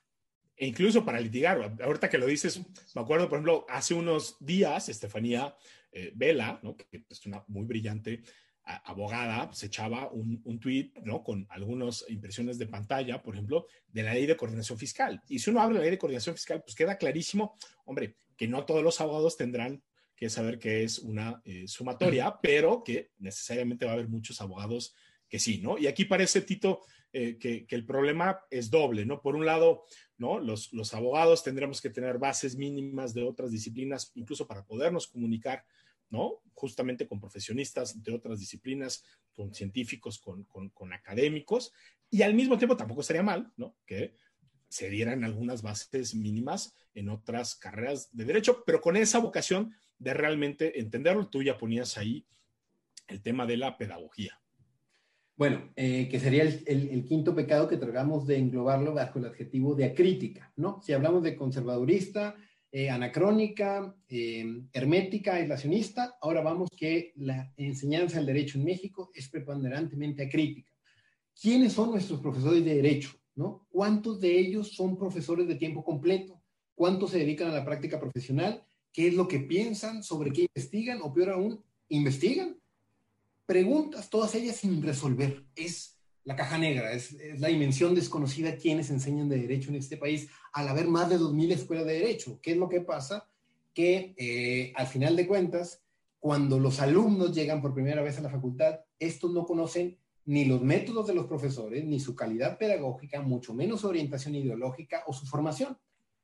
E incluso para litigar. Ahorita que lo dices, me acuerdo, por ejemplo, hace unos días, Estefanía eh, Vela, que es una muy brillante abogada, se echaba un, un tweet ¿no? con algunas impresiones de pantalla, por ejemplo, de la ley de coordinación fiscal. Y si uno habla de la ley de coordinación fiscal, pues queda clarísimo, hombre, que no todos los abogados tendrán que saber que es una eh, sumatoria, pero que necesariamente va a haber muchos abogados que sí, ¿no? Y aquí parece, Tito, eh, que, el problema es doble, ¿no? Por un lado, ¿no? Los, los abogados tendremos que tener bases mínimas de otras disciplinas, incluso para podernos comunicar, ¿no? Justamente con profesionistas de otras disciplinas, con científicos, con, con, con académicos, y al mismo tiempo tampoco sería mal, ¿no? Que se dieran algunas bases mínimas en otras carreras de derecho, pero con esa vocación de realmente entenderlo. Tú ya ponías ahí el tema de la pedagogía. Bueno, eh, que sería el, quinto pecado que tratamos de englobarlo bajo el adjetivo de acrítica, ¿no? Si hablamos de conservadurista, eh, anacrónica, eh, hermética, aislacionista, ahora vamos que la enseñanza del derecho en México es preponderantemente acrítica. ¿Quiénes son nuestros profesores de derecho? ¿no? ¿Cuántos de ellos son profesores de tiempo completo? ¿Cuántos se dedican a la práctica profesional? ¿Qué es lo que piensan? ¿Sobre qué investigan? O peor aún, ¿investigan? Preguntas, todas ellas sin resolver. Es la caja negra, es, la dimensión desconocida quienes enseñan de derecho en este país al haber más de 2.000 escuelas de derecho. ¿Qué es lo que pasa? Que eh, al final de cuentas, cuando los alumnos llegan por primera vez a la facultad, estos no conocen ni los métodos de los profesores, ni su calidad pedagógica, mucho menos su orientación ideológica o su formación.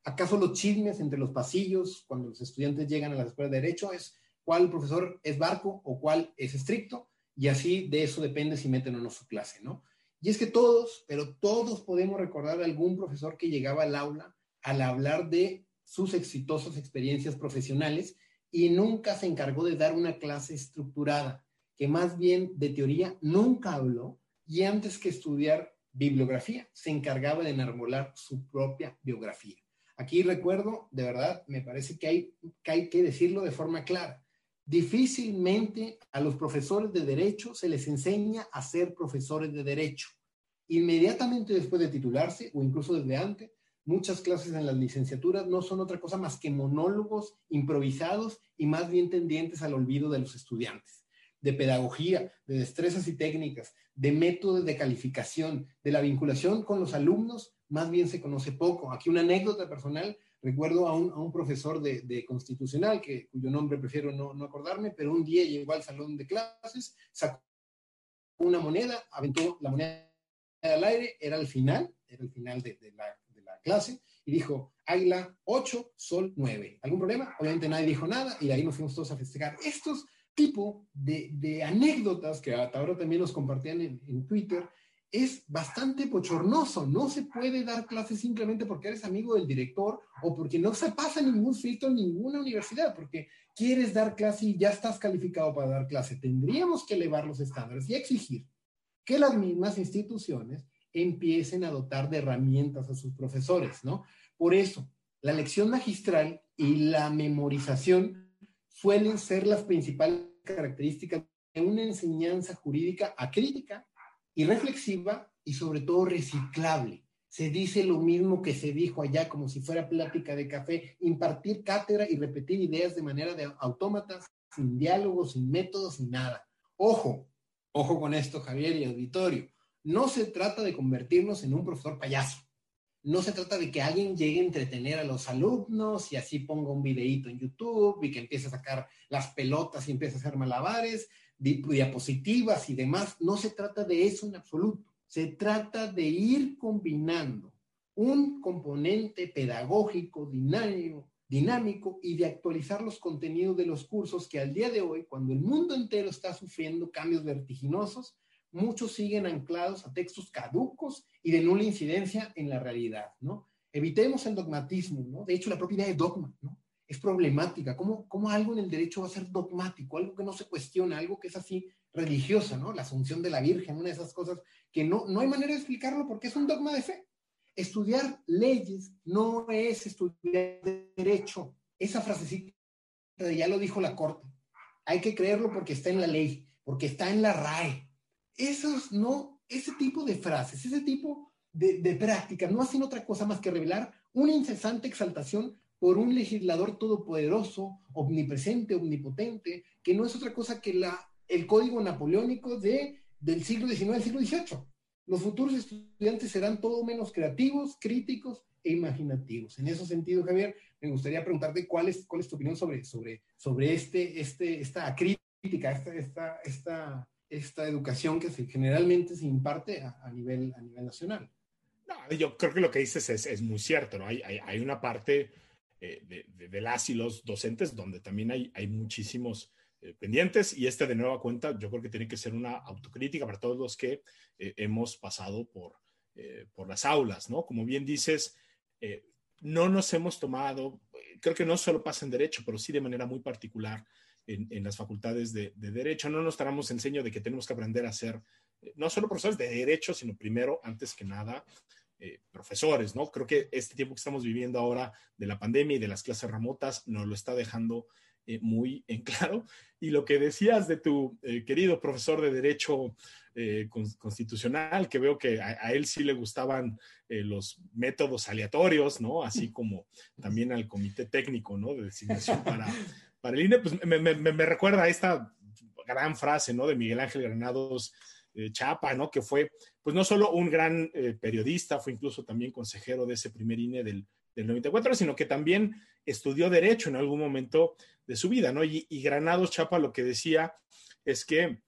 ¿Acaso los chismes entre los pasillos cuando los estudiantes llegan a la escuela de derecho es cuál profesor es barco o cuál es estricto? Y así de eso depende si meten o no su clase, ¿no? Y es que todos, pero todos podemos recordar a algún profesor que llegaba al aula al hablar de sus exitosas experiencias profesionales y nunca se encargó de dar una clase estructurada que más bien de teoría nunca habló y antes que estudiar bibliografía se encargaba de enarbolar su propia biografía. Aquí recuerdo, de verdad, me parece que hay, que decirlo de forma clara. Difícilmente a los profesores de derecho se les enseña a ser profesores de derecho. Inmediatamente después de titularse o incluso desde antes, muchas clases en las licenciaturas no son otra cosa más que monólogos improvisados y más bien tendientes al olvido de los estudiantes de pedagogía, de destrezas y técnicas, de métodos de calificación, de la vinculación con los alumnos, más bien se conoce poco. Aquí una anécdota personal, recuerdo a un, profesor de, constitucional, que, cuyo nombre prefiero no, no acordarme, pero un día llegó al salón de clases, sacó una moneda, aventó la moneda al aire, era el final, era el final de, la, de la clase, y dijo, Águila 8, Sol 9. ¿Algún problema? Obviamente nadie dijo nada y ahí nos fuimos todos a festejar. Estos tipo de, de anécdotas que hasta ahora también nos compartían en, en, Twitter es bastante pochornoso. No se puede dar clases simplemente porque eres amigo del director o porque no se pasa ningún filtro en ninguna universidad, porque quieres dar clase y ya estás calificado para dar clase. Tendríamos que elevar los estándares y exigir que las mismas instituciones empiecen a dotar de herramientas a sus profesores, ¿no? Por eso, la lección magistral y la memorización suelen ser las principales características de una enseñanza jurídica acrítica y reflexiva y sobre todo reciclable. Se dice lo mismo que se dijo allá como si fuera plática de café, impartir cátedra y repetir ideas de manera de autómatas, sin diálogo, sin métodos, sin nada. Ojo, ojo con esto, Javier y auditorio. No se trata de convertirnos en un profesor payaso. No se trata de que alguien llegue a entretener a los alumnos y así ponga un videíto en YouTube y que empiece a sacar las pelotas y empiece a hacer malabares, diapositivas y demás. No se trata de eso en absoluto. Se trata de ir combinando un componente pedagógico, dinámico, y de actualizar los contenidos de los cursos que al día de hoy, cuando el mundo entero está sufriendo cambios vertiginosos, muchos siguen anclados a textos caducos y de nula incidencia en la realidad, ¿no? Evitemos el dogmatismo, ¿no? De hecho, la propia idea de dogma. Es problemática. ¿Cómo, ¿Cómo algo en el derecho va a ser dogmático? Algo que no se cuestiona, algo que es así religiosa, ¿no? La asunción de la Virgen, una de esas cosas que no, no hay manera de explicarlo porque es un dogma de fe. Estudiar leyes no es estudiar derecho. Esa frasecita ya lo dijo la Corte. Hay que creerlo porque está en la ley, porque está en la RAE, esos no, ese tipo de frases, ese tipo de, de prácticas no hacen otra cosa más que revelar una incesante exaltación por un legislador todopoderoso, omnipresente, omnipotente, que no es otra cosa que la, el código napoleónico de, del siglo XIX al siglo XVIII. Los futuros estudiantes serán todo menos creativos, críticos e imaginativos. En ese sentido, Javier, me gustaría preguntarte cuál es, cuál es tu opinión sobre, sobre, sobre este, este, esta crítica, esta, esta, esta esta educación que se, generalmente se imparte a, nivel, a nivel nacional. No, yo creo que lo que dices es, es muy cierto, ¿no? Hay, hay, hay una parte eh, de, las y los docentes donde también hay, hay muchísimos eh, pendientes y este de nueva cuenta yo creo que tiene que ser una autocrítica para todos los que eh, hemos pasado por, por las aulas, ¿no? Como bien dices, no nos hemos tomado, creo que no solo pasa en derecho, pero sí de manera muy particular en, las facultades de, Derecho. No nos estaremos enseño de que tenemos que aprender a ser no solo profesores de Derecho, sino primero, antes que nada, eh, profesores, ¿no? Creo que este tiempo que estamos viviendo ahora de la pandemia y de las clases remotas nos lo está dejando eh, muy en claro. Y lo que decías de tu querido profesor de Derecho Constitucional, que veo que a, él sí le gustaban los métodos aleatorios, ¿no? Así como también al comité técnico, ¿no? De designación para para el INE, pues me, me, me, recuerda a esta gran frase, ¿no? De Miguel Ángel Granados eh, Chapa, ¿no? Que fue, pues no solo un gran eh, periodista, fue incluso también consejero de ese primer INE del, del 94, sino que también estudió Derecho en algún momento de su vida, ¿no? Y, y Granados Chapa lo que decía es que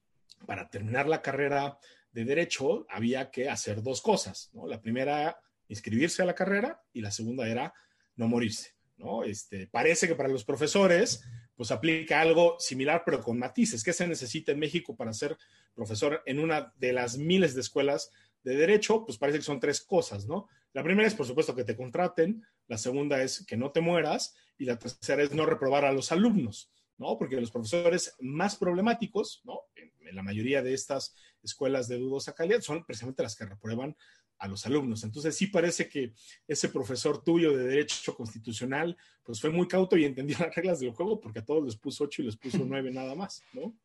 para terminar la carrera de Derecho había que hacer dos cosas, ¿no? La primera, inscribirse a la carrera y la segunda era no morirse, ¿no? Este, parece que para los profesores pues aplica algo similar, pero con matices. ¿Qué se necesita en México para ser profesor en una de las miles de escuelas de derecho? Pues parece que son tres cosas, ¿no? La primera es, por supuesto, que te contraten, la segunda es que no te mueras y la tercera es no reprobar a los alumnos, ¿no? Porque los profesores más problemáticos, ¿no? En, en la mayoría de estas escuelas de dudosa calidad son precisamente las que reprueban a los alumnos. Entonces sí parece que ese profesor tuyo de Derecho Constitucional, pues fue muy cauto y entendió las reglas del juego porque a todos les puso ocho y les puso nueve nada más, ¿no?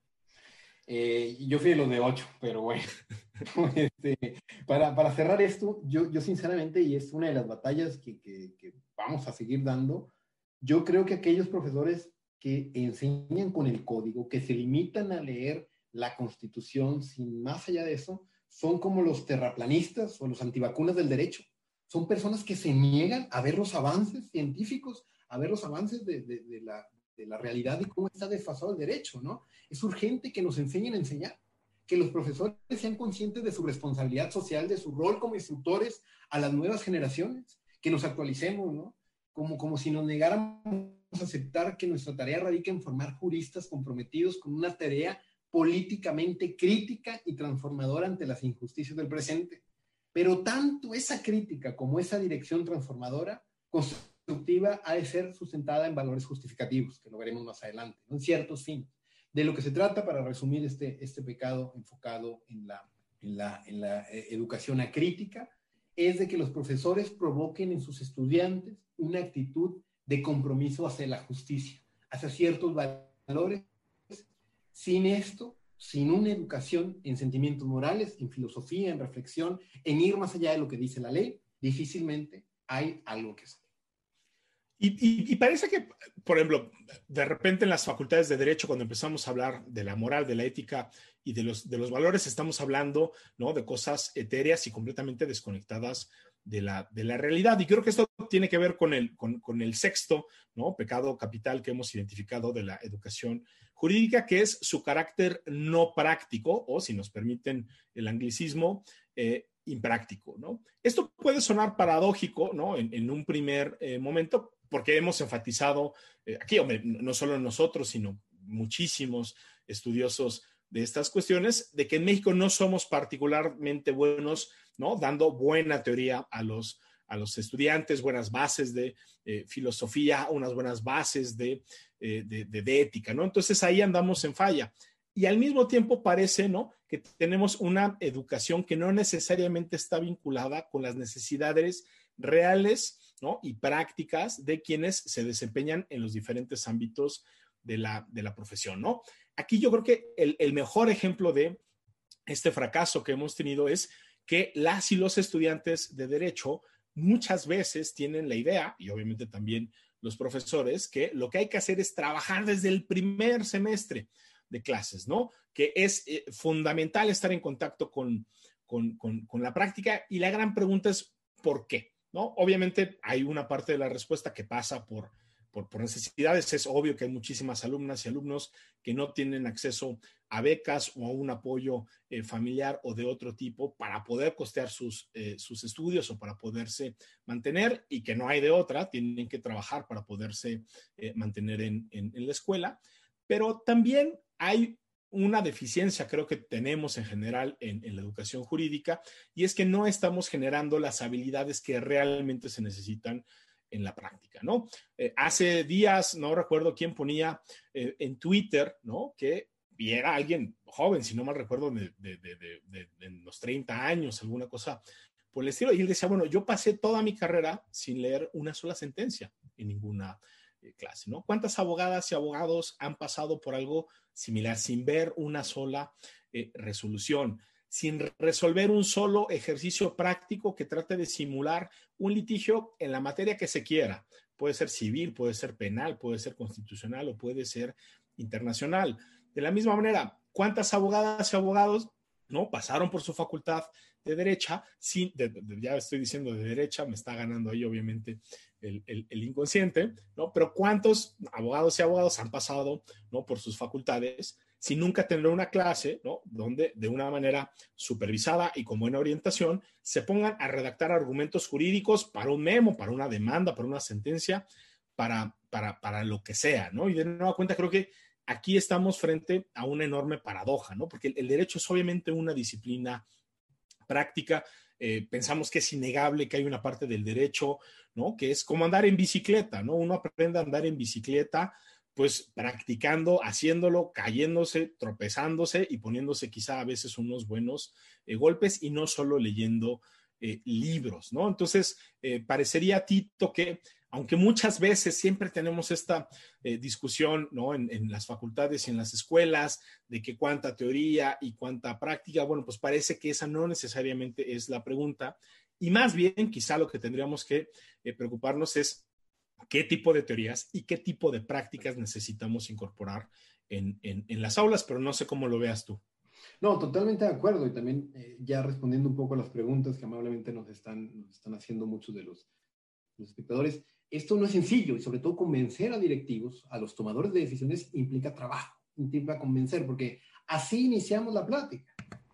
Eh, yo fui de los de ocho, pero bueno. este, para, para, cerrar esto, yo, yo sinceramente, y es una de las batallas que, que, que vamos a seguir dando, yo creo que aquellos profesores que enseñan con el código, que se limitan a leer la constitución sin más allá de eso, son como los terraplanistas o los antivacunas del derecho. Son personas que se niegan a ver los avances científicos, a ver los avances de, de, la, de la, realidad y cómo está desfasado el derecho, ¿no? Es urgente que nos enseñen a enseñar, que los profesores sean conscientes de su responsabilidad social, de su rol como instructores a las nuevas generaciones, que nos actualicemos, ¿no? Como, como si nos negáramos a aceptar que nuestra tarea radica en formar juristas comprometidos con una tarea políticamente crítica y transformadora ante las injusticias del presente. Pero tanto esa crítica como esa dirección transformadora constructiva ha de ser sustentada en valores justificativos, que lo veremos más adelante, en ciertos fines. De lo que se trata, para resumir este, este pecado enfocado en la, en la, en la eh, educación acrítica, es de que los profesores provoquen en sus estudiantes una actitud de compromiso hacia la justicia, hacia ciertos valores. Sin esto, sin una educación en sentimientos morales, en filosofía, en reflexión, en ir más allá de lo que dice la ley, difícilmente hay algo que hacer. Y, parece que, por ejemplo, de repente en las facultades de Derecho, cuando empezamos a hablar de la moral, de la ética y de los, de los valores, estamos hablando ¿no? de cosas etéreas y completamente desconectadas de la, de la realidad. Y creo que esto tiene que ver con el, con, con el sexto ¿no? pecado capital que hemos identificado de la educación jurídica, que es su carácter no práctico, o si nos permiten el anglicismo, eh, impráctico, ¿no? Esto puede sonar paradójico, ¿no? En, un primer eh, momento, porque hemos enfatizado eh, aquí, no solo nosotros, sino muchísimos estudiosos de estas cuestiones, de que en México no somos particularmente buenos, ¿no? Dando buena teoría a los, a los estudiantes, buenas bases de eh, filosofía, unas buenas bases de, de, de, ética, ¿no? Entonces ahí andamos en falla. Y al mismo tiempo parece, ¿no? Que tenemos una educación que no necesariamente está vinculada con las necesidades reales y prácticas de quienes se desempeñan en los diferentes ámbitos de la, de la profesión, ¿no? Aquí yo creo que el, el mejor ejemplo de este fracaso que hemos tenido es que las y los estudiantes de derecho muchas veces tienen la idea, y obviamente también los profesores, que lo que hay que hacer es trabajar desde el primer semestre de clases, ¿no? Que es eh, fundamental estar en contacto con, con, con, con, la práctica y la gran pregunta es, ¿por qué? Obviamente hay una parte de la respuesta que pasa por, por, necesidades. Es obvio que hay muchísimas alumnas y alumnos que no tienen acceso a becas o a un apoyo eh, familiar o de otro tipo para poder costear sus, eh, sus estudios o para poderse mantener y que no hay de otra, tienen que trabajar para poderse eh, mantener en, en la escuela. Pero también hay una deficiencia creo que tenemos en general en, la educación jurídica y es que no estamos generando las habilidades que realmente se necesitan en la práctica, ¿no? Eh, hace días, no recuerdo quién ponía eh, en Twitter, ¿no? Que viera alguien joven, si no mal recuerdo, de, de, los 30 años, alguna cosa por el estilo, y él decía, bueno, yo pasé toda mi carrera sin leer una sola sentencia en ninguna clase, ¿no? ¿Cuántas abogadas y abogados han pasado por algo similar sin ver una sola eh, resolución, sin resolver un solo ejercicio práctico que trate de simular un litigio en la materia que se quiera? Puede ser civil, puede ser penal, puede ser constitucional o puede ser internacional. De la misma manera, ¿cuántas abogadas y abogados no pasaron por su facultad de derecha, sin, ya estoy diciendo de derecha, me está ganando ahí obviamente el, inconsciente, ¿no? Pero ¿cuántos abogados y abogados han pasado, ¿no? Por sus facultades sin nunca tener una clase, ¿no? Donde de una manera supervisada y con buena orientación se pongan a redactar argumentos jurídicos para un memo, para una demanda, para una sentencia, para, para, para lo que sea, ¿no? Y de nueva cuenta creo que aquí estamos frente a una enorme paradoja, ¿no? Porque el derecho es obviamente una disciplina práctica. Eh, pensamos que es innegable que hay una parte del derecho, ¿no? Que es como andar en bicicleta, ¿no? Uno aprende a andar en bicicleta, pues practicando, haciéndolo, cayéndose, tropezándose y poniéndose quizá a veces unos buenos eh, golpes y no solo leyendo eh, libros, ¿no? Entonces, parecería, Tito, que aunque muchas veces siempre tenemos esta eh, discusión ¿no? En, las facultades y en las escuelas de que cuánta teoría y cuánta práctica, bueno, pues parece que esa no necesariamente es la pregunta. Y más bien, quizá lo que tendríamos que eh, preocuparnos es qué tipo de teorías y qué tipo de prácticas necesitamos incorporar en, las aulas, pero no sé cómo lo veas tú. No, totalmente de acuerdo. Y también eh, ya respondiendo un poco a las preguntas que amablemente nos están, nos están haciendo muchos de los, los espectadores esto no es sencillo y sobre todo convencer a directivos, a los tomadores de decisiones, implica trabajo, implica convencer, porque así iniciamos la plática.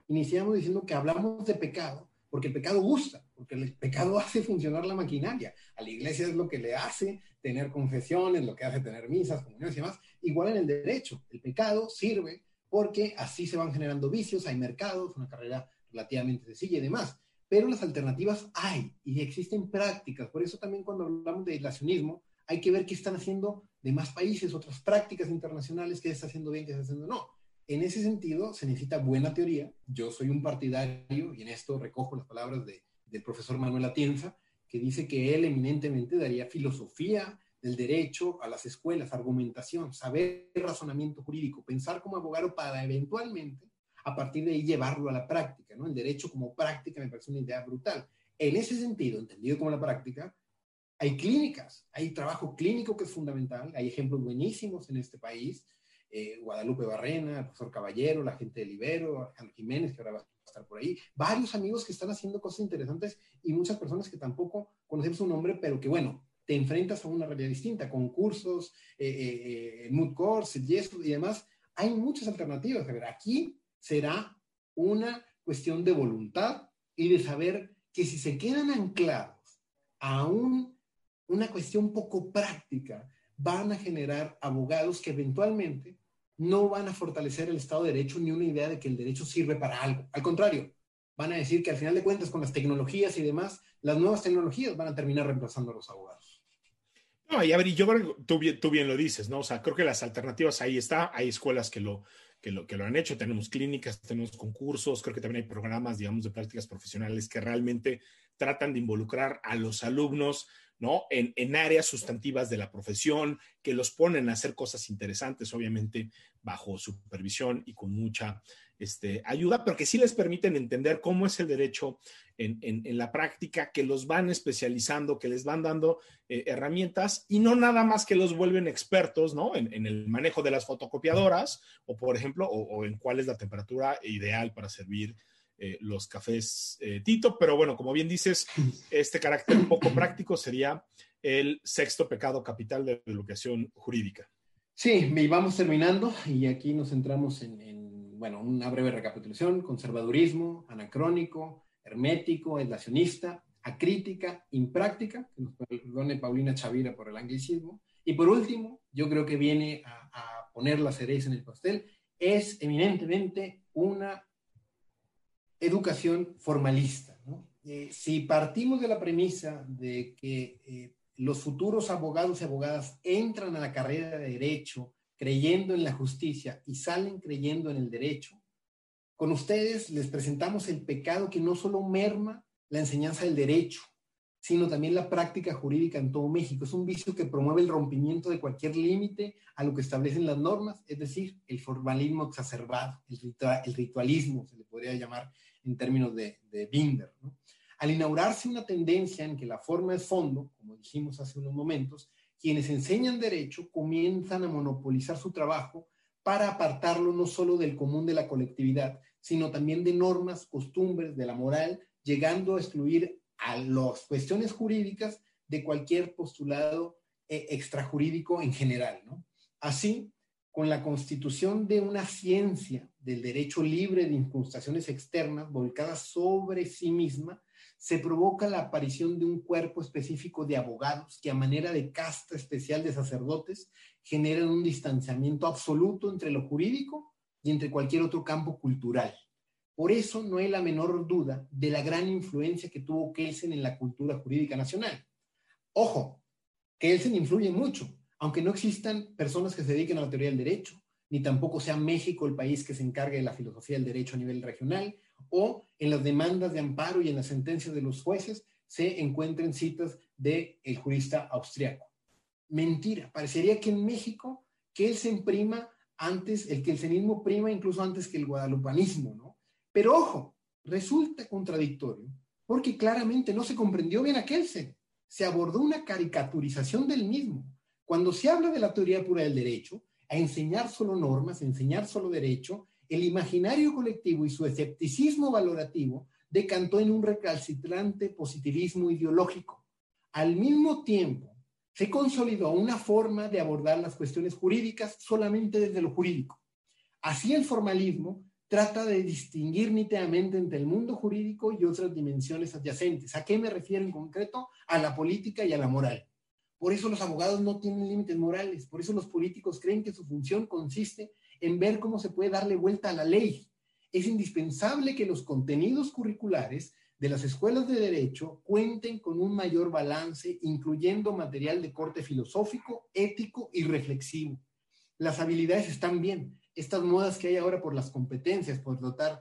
iniciamos diciendo que hablamos de pecado porque el pecado gusta, porque el pecado hace funcionar la maquinaria. A la iglesia es lo que le hace tener confesiones, lo que hace tener misas, comuniones y demás. Igual en el derecho, el pecado sirve porque así se van generando vicios, hay mercados, una carrera relativamente sencilla y demás. Pero las alternativas hay y existen prácticas. Por eso también cuando hablamos de ilacionismo, hay que ver qué están haciendo demás países, otras prácticas internacionales, qué se está haciendo bien, qué se está haciendo no. En ese sentido, se necesita buena teoría. Yo soy un partidario, y en esto recojo las palabras de, del profesor Manuel Atienza, que dice que él eminentemente daría filosofía del derecho a las escuelas, argumentación, saber razonamiento jurídico, pensar como abogado para eventualmente, a partir de ahí, llevarlo a la práctica. ¿no? El derecho como práctica me parece una idea brutal. En ese sentido, entendido como la práctica, hay clínicas, hay trabajo clínico que es fundamental, hay ejemplos buenísimos en este país, eh, Guadalupe Barrena, el profesor Caballero, la gente de Libero, Alejandro Jiménez, que ahora va a estar por ahí, varios amigos que están haciendo cosas interesantes y muchas personas que tampoco conocemos su nombre, pero que bueno, te enfrentas a una realidad distinta, concursos, eh, eh, eh mood courses y y demás. Hay muchas alternativas. A ver, aquí será una cuestión de voluntad y de saber que si se quedan anclados a un, una cuestión poco práctica, van a generar abogados que eventualmente no van a fortalecer el Estado de Derecho ni una idea de que el derecho sirve para algo. Al contrario, van a decir que al final de cuentas con las tecnologías y demás, las nuevas tecnologías van a terminar reemplazando a los abogados. No, y a ver, yo tú, tú, bien lo dices, ¿no? O sea, creo que las alternativas ahí está, hay escuelas que lo, que lo, que lo han hecho, tenemos clínicas, tenemos concursos, creo que también hay programas, digamos, de prácticas profesionales que realmente tratan de involucrar a los alumnos ¿no? En, en, áreas sustantivas de la profesión, que los ponen a hacer cosas interesantes, obviamente bajo supervisión y con mucha este, ayuda, pero que sí les permiten entender cómo es el derecho en, la práctica, que los van especializando, que les van dando eh, herramientas y no nada más que los vuelven expertos, ¿no? En, el manejo de las fotocopiadoras o, por ejemplo, o en cuál es la temperatura ideal para servir eh, los cafés eh, Tito, pero bueno, como bien dices, este carácter un poco práctico sería el sexto pecado capital de la educación jurídica. Sí, y vamos terminando y aquí nos centramos en, bueno, una breve recapitulación, conservadurismo, anacrónico, hermético, aislacionista, acrítica, impráctica, que nos perdone Paulina Chavira por el anglicismo, y por último, yo creo que viene a, a poner la cereza en el pastel, es eminentemente una educación formalista. Eh, si partimos de la premisa de que eh, los futuros abogados y abogadas entran a la carrera de derecho creyendo en la justicia y salen creyendo en el derecho, con ustedes les presentamos el pecado que no solo merma la enseñanza del derecho, sino también la práctica jurídica en todo México. Es un vicio que promueve el rompimiento de cualquier límite a lo que establecen las normas, es decir, el formalismo exacerbado, el, ritualismo, se le podría llamar en términos de Binder. Al inaugurarse una tendencia en que la forma es fondo, como dijimos hace unos momentos, quienes enseñan derecho comienzan a monopolizar su trabajo para apartarlo no solo del común de la colectividad, sino también de normas, costumbres, de la moral, llegando a excluir a las cuestiones jurídicas de cualquier postulado eh, extrajurídico en general. Así, con la constitución de una ciencia del derecho libre de incrustaciones externas volcadas sobre sí misma, se provoca la aparición de un cuerpo específico de abogados que a manera de casta especial de sacerdotes generan un distanciamiento absoluto entre lo jurídico y entre cualquier otro campo cultural. Por eso no hay la menor duda de la gran influencia que tuvo Kelsen en la cultura jurídica nacional. Ojo, Kelsen influye mucho, aunque no existan personas que se dediquen a la teoría del derecho, ni tampoco sea México el país que se encargue de la filosofía del derecho a nivel regional, o en las demandas de amparo y en las sentencias de los jueces se encuentren citas del el jurista austriaco. Mentira, parecería que en México que él se imprima antes, el que el cenismo prima incluso antes que el guadalupanismo, ¿no? Pero ojo, resulta contradictorio, porque claramente no se comprendió bien a Kelsen. Se abordó una caricaturización del mismo cuando se habla de la teoría pura del derecho, a enseñar solo normas, a enseñar solo derecho, el imaginario colectivo y su escepticismo valorativo decantó en un recalcitrante positivismo ideológico. Al mismo tiempo, se consolidó una forma de abordar las cuestiones jurídicas solamente desde lo jurídico. Así el formalismo trata de distinguir nítidamente entre el mundo jurídico y otras dimensiones adyacentes. ¿A qué me refiero en concreto? A la política y a la moral. Por eso los abogados no tienen límites morales, por eso los políticos creen que su función consiste en ver cómo se puede darle vuelta a la ley. Es indispensable que los contenidos curriculares de las escuelas de derecho cuenten con un mayor balance, incluyendo material de corte filosófico, ético y reflexivo. Las habilidades están bien, estas modas que hay ahora por las competencias, por dotar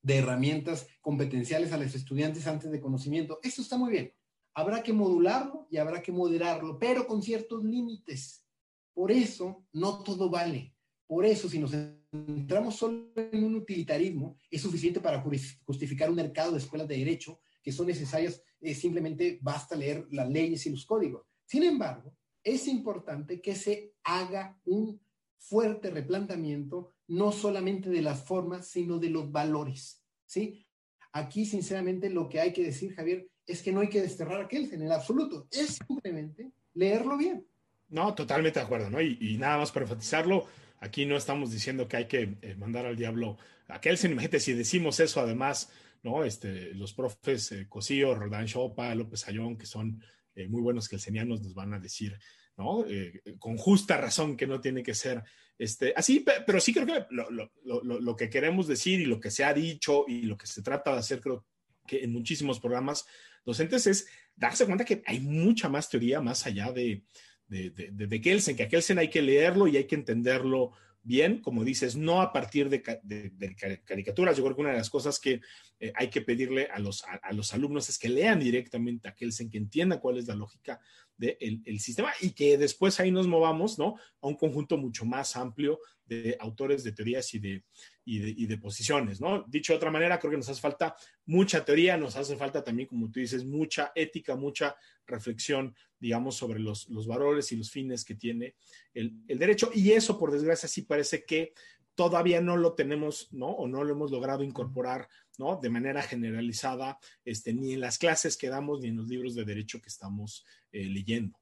de herramientas competenciales a los estudiantes antes de conocimiento. Esto está muy bien. Habrá que modularlo y habrá que moderarlo, pero con ciertos límites. Por eso, no todo vale. Por eso, si nos centramos solo en un utilitarismo, es suficiente para justificar un mercado de escuelas de derecho que son necesarias, eh, simplemente basta leer las leyes y los códigos. Sin embargo, es importante que se haga un fuerte replanteamiento, no solamente de las formas, sino de los valores, ¿sí? Aquí, sinceramente, lo que hay que decir, Javier, es que no hay que desterrar a Kelsen en el absoluto, es simplemente leerlo bien. No, totalmente de acuerdo, ¿no? Y, nada más para enfatizarlo, aquí no estamos diciendo que hay que eh, mandar al diablo a Kelsen, imagínate si decimos eso además, ¿no? Este, los profes eh, Cosío, Rodán Chopa, López Ayón, que son eh, muy buenos kelsenianos, nos van a decir eh, con justa razón que no tiene que ser este, así, pero sí creo que lo, que queremos decir y lo que se ha dicho y lo que se trata de hacer, creo que en muchísimos programas docentes es darse cuenta que hay mucha más teoría más allá de, de, de, Kelsen, que a Kelsen hay que leerlo y hay que entenderlo bien, como dices, no a partir de, caricaturas. Yo creo que una de las cosas que eh, hay que pedirle a los, a, los alumnos es que lean directamente a Kelsen, que entiendan cuál es la lógica del el sistema y que después ahí nos movamos, ¿no? A un conjunto mucho más amplio de autores de teorías y de, y de, posiciones, ¿no? Dicho de otra manera, creo que nos hace falta mucha teoría, nos hace falta también, como tú dices, mucha ética, mucha reflexión, digamos, sobre los, los valores y los fines que tiene el, el derecho. Y eso, por desgracia, sí parece que todavía no lo tenemos, ¿no? O no lo hemos logrado incorporar, ¿no? De manera generalizada, este, ni en las clases que damos, ni en los libros de derecho que estamos eh, leyendo.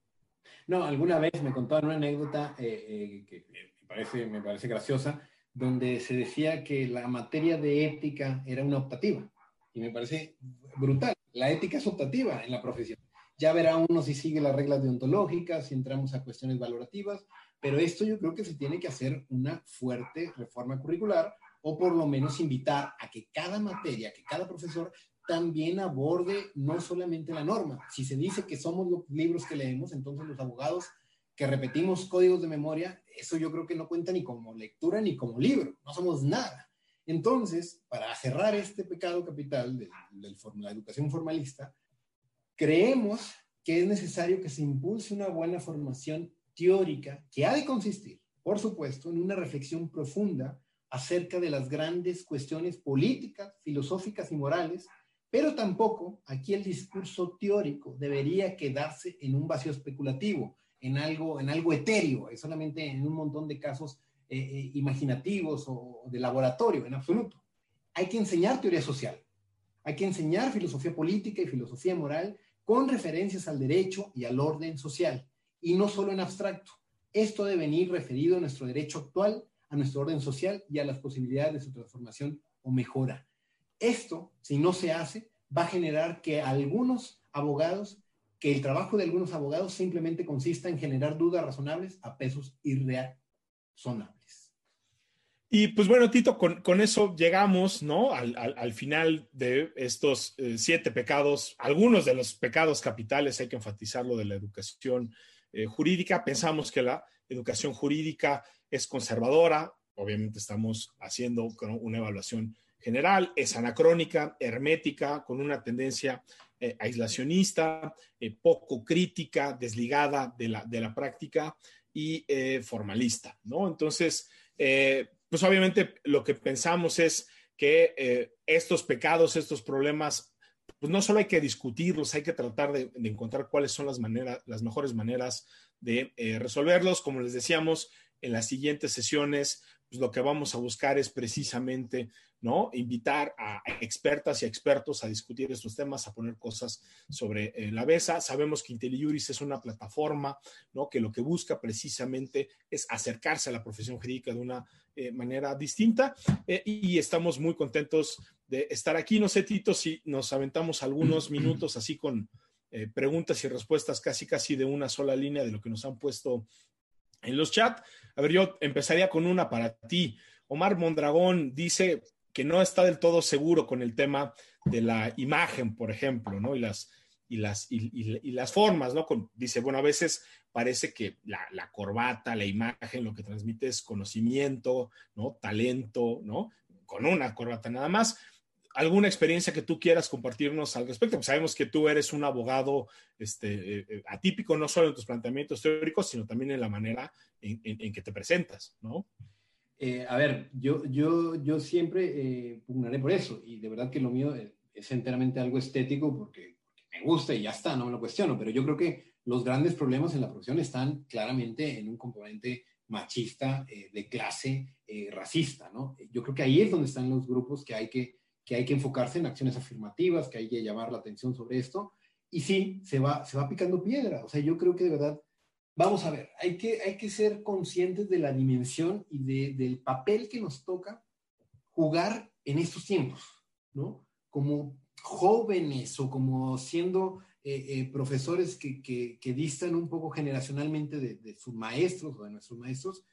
No, alguna vez me contaron una anécdota eh, eh, que me parece, me parece graciosa, donde se decía que la materia de ética era una optativa. Y me parece brutal. La ética es optativa en la profesión. Ya verá uno si sigue las reglas deontológicas, si entramos a cuestiones valorativas, pero esto yo creo que se tiene que hacer una fuerte reforma curricular o por lo menos invitar a que cada materia, que cada profesor también aborde no solamente la norma. Si se dice que somos los libros que leemos, entonces los abogados que repetimos códigos de memoria, eso yo creo que no cuenta ni como lectura ni como libro, no somos nada. Entonces, para cerrar este pecado capital de, de la educación formalista, creemos que es necesario que se impulse una buena formación teórica que ha de consistir, por supuesto, en una reflexión profunda acerca de las grandes cuestiones políticas, filosóficas y morales, pero tampoco aquí el discurso teórico debería quedarse en un vacío especulativo, en algo, en algo etéreo, solamente en un montón de casos eh, eh, imaginativos o de laboratorio, en absoluto. Hay que enseñar teoría social, hay que enseñar filosofía política y filosofía moral con referencias al derecho y al orden social y no solo en abstracto. Esto debe venir referido a nuestro derecho actual, a nuestro orden social y a las posibilidades de su transformación o mejora. Esto, si no se hace, va a generar que algunos abogados, que el trabajo de algunos abogados simplemente consista en generar dudas razonables a pesos irrazonables. Y pues bueno, Tito, con, eso llegamos, ¿no? Al, final de estos eh, siete pecados, algunos de los pecados capitales, hay que enfatizarlo de la educación eh, jurídica. Pensamos que la educación jurídica es conservadora, obviamente estamos haciendo una evaluación general, es anacrónica, hermética, con una tendencia eh, aislacionista, eh, poco crítica, desligada de la, de la práctica y formalista, ¿no? Entonces, pues obviamente lo que pensamos es que estos pecados, estos problemas pues no solo hay que discutirlos, hay que tratar de, encontrar cuáles son las, maneras, las mejores maneras de eh, resolverlos. Como les decíamos, en las siguientes sesiones, pues lo que vamos a buscar es precisamente ¿no? Invitar a expertas y expertos a discutir estos temas, a poner cosas sobre eh, la mesa. Sabemos que IntelliJuris es una plataforma, ¿no? Que lo que busca precisamente es acercarse a la profesión jurídica de una eh, manera distinta eh, y estamos muy contentos de estar aquí. No sé, Tito, si nos aventamos algunos minutos así con preguntas y respuestas casi casi de una sola línea de lo que nos han puesto en los chats. A ver, yo empezaría con una para ti. Omar Mondragón dice, que no está del todo seguro con el tema de la imagen, por ejemplo, ¿no? Y las, y las, y, las formas, ¿no? dice, bueno, a veces parece que la, corbata, la imagen, lo que transmite es conocimiento, ¿no? Talento, ¿no? Con una corbata nada más. ¿Alguna experiencia que tú quieras compartirnos al respecto? Pues sabemos que tú eres un abogado este, eh, eh, atípico, no solo en tus planteamientos teóricos, sino también en la manera en, en que te presentas, ¿no? Eh, a ver, yo, yo, yo siempre eh, pugnaré por eso y de verdad que lo mío es, enteramente algo estético porque, me gusta y ya está, no me lo cuestiono, pero yo creo que los grandes problemas en la profesión están claramente en un componente machista, eh, de clase, racista, ¿no? Yo creo que ahí es donde están los grupos que hay que, que hay que enfocarse en acciones afirmativas, que hay que llamar la atención sobre esto. Y sí, se va, se va picando piedra. O sea, yo creo que de verdad vamos a ver, hay que, hay que ser conscientes de la dimensión y de, del papel que nos toca jugar en estos tiempos, ¿no? Como jóvenes o como siendo eh, eh, profesores que, que, distan un poco generacionalmente de, sus maestros o de nuestros maestros,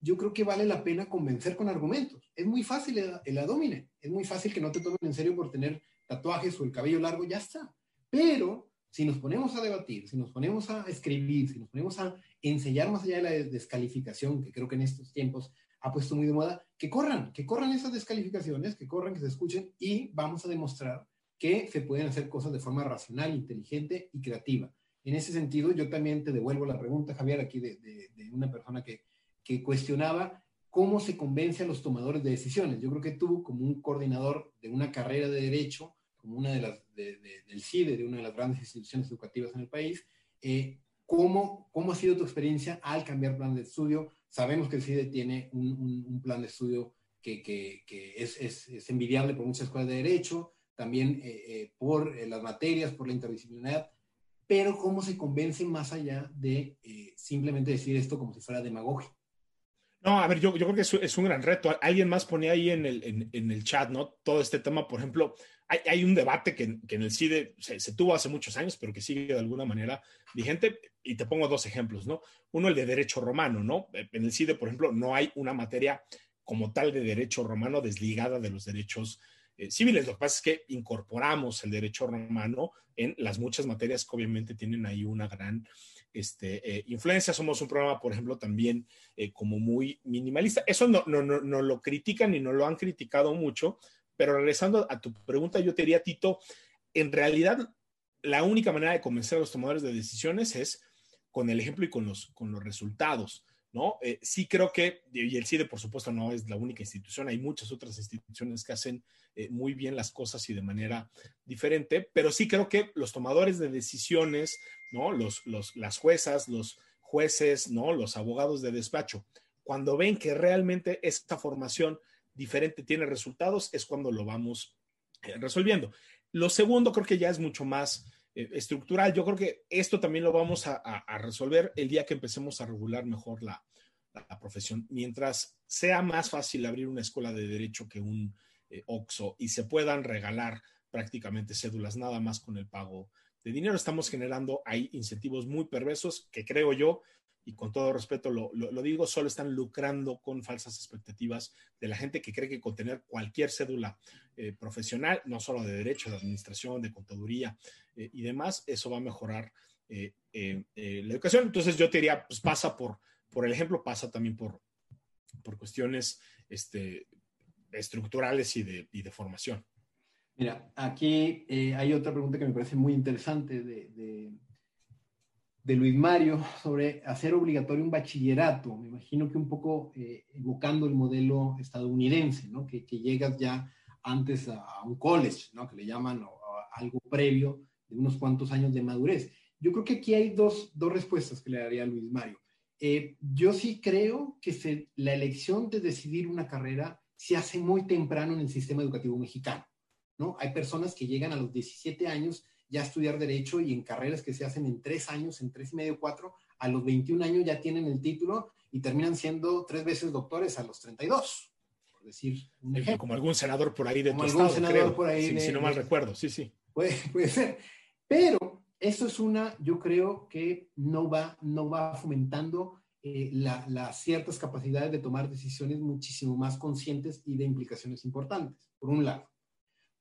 yo creo que vale la pena convencer con argumentos. Es muy fácil el, el es muy fácil que no te tomen en serio por tener tatuajes o el cabello largo, ya está. Pero si nos ponemos a debatir, si nos ponemos a escribir, si nos ponemos a enseñar más allá de la descalificación, que creo que en estos tiempos ha puesto muy de moda, que corran, que corran esas descalificaciones, que corran, que se escuchen y vamos a demostrar que se pueden hacer cosas de forma racional, inteligente y creativa. En ese sentido, yo también te devuelvo la pregunta, Javier, aquí de, una persona que, que cuestionaba cómo se convence a los tomadores de decisiones. Yo creo que tú, como un coordinador de una carrera de derecho, como una de las del CIDE, de una de las grandes instituciones educativas en el país. Eh, ¿cómo, ¿Cómo ha sido tu experiencia al cambiar plan de estudio? Sabemos que el CIDE tiene un, un, plan de estudio que, que, que es, es, es, envidiable por muchas escuelas de derecho, también eh, eh, por las materias, por la interdisciplinaridad, pero ¿cómo se convence más allá de simplemente decir esto como si fuera demagogia? No, a ver, yo, yo creo que es, es, un gran reto. Alguien más ponía ahí en el, en, en el chat, ¿no? Todo este tema, por ejemplo, hay, un debate que, en el CIDE se, tuvo hace muchos años, pero que sigue de alguna manera vigente. Y te pongo dos ejemplos, ¿no? Uno, el de derecho romano, ¿no? En el CIDE, por ejemplo, no hay una materia como tal de derecho romano desligada de los derechos eh, civiles. Lo que pasa es que incorporamos el derecho romano en las muchas materias que obviamente tienen ahí una gran este, eh, influencia. Somos un programa, por ejemplo, también eh, como muy minimalista. Eso no, no, no, no, lo critican y no lo han criticado mucho, pero regresando a tu pregunta, yo te diría, Tito, en realidad la única manera de convencer a los tomadores de decisiones es con el ejemplo y con los, con los resultados. ¿no? Eh, sí creo que, y el CIDE por supuesto no es la única institución, hay muchas otras instituciones que hacen eh, muy bien las cosas y de manera diferente, pero sí creo que los tomadores de decisiones, ¿no? Los, los, las juezas, los jueces, ¿no? Los abogados de despacho, cuando ven que realmente esta formación diferente tiene resultados, es cuando lo vamos eh, resolviendo. Lo segundo creo que ya es mucho más eh, estructural. Yo creo que esto también lo vamos a, resolver el día que empecemos a regular mejor la, profesión. Mientras sea más fácil abrir una escuela de derecho que un eh, OXO y se puedan regalar prácticamente cédulas nada más con el pago de dinero, estamos generando ahí incentivos muy perversos que creo yo y con todo respeto lo, digo, solo están lucrando con falsas expectativas de la gente que cree que con tener cualquier cédula eh, profesional, no solo de derecho, de administración, de contaduría eh, y demás, eso va a mejorar eh, la educación. Entonces yo te diría, pues pasa por, por el ejemplo, pasa también por, por cuestiones este, estructurales y de, y de formación. Mira, aquí hay otra pregunta que me parece muy interesante de Luis Mario sobre hacer obligatorio un bachillerato. Me imagino que un poco eh, evocando el modelo estadounidense, ¿no? Que, llegas ya antes a, un college, ¿no? Que le llaman algo previo de unos cuantos años de madurez. Yo creo que aquí hay dos, dos respuestas que le daría a Luis Mario. Eh, yo sí creo que la elección de decidir una carrera se hace muy temprano en el sistema educativo mexicano, ¿no? Hay personas que llegan a los 17 años ya estudiar derecho y en carreras que se hacen en tres años, en tres y medio, cuatro, a los 21 años ya tienen el título y terminan siendo tres veces doctores a los 32, por decir un ejemplo. Como algún senador por ahí de tu estado, creo. Por ahí si no mal recuerdo, sí, sí. Puede, puede ser. Pero eso es una, yo creo que no va, no va fomentando eh, las ciertas capacidades de tomar decisiones muchísimo más conscientes y de implicaciones importantes, por un lado.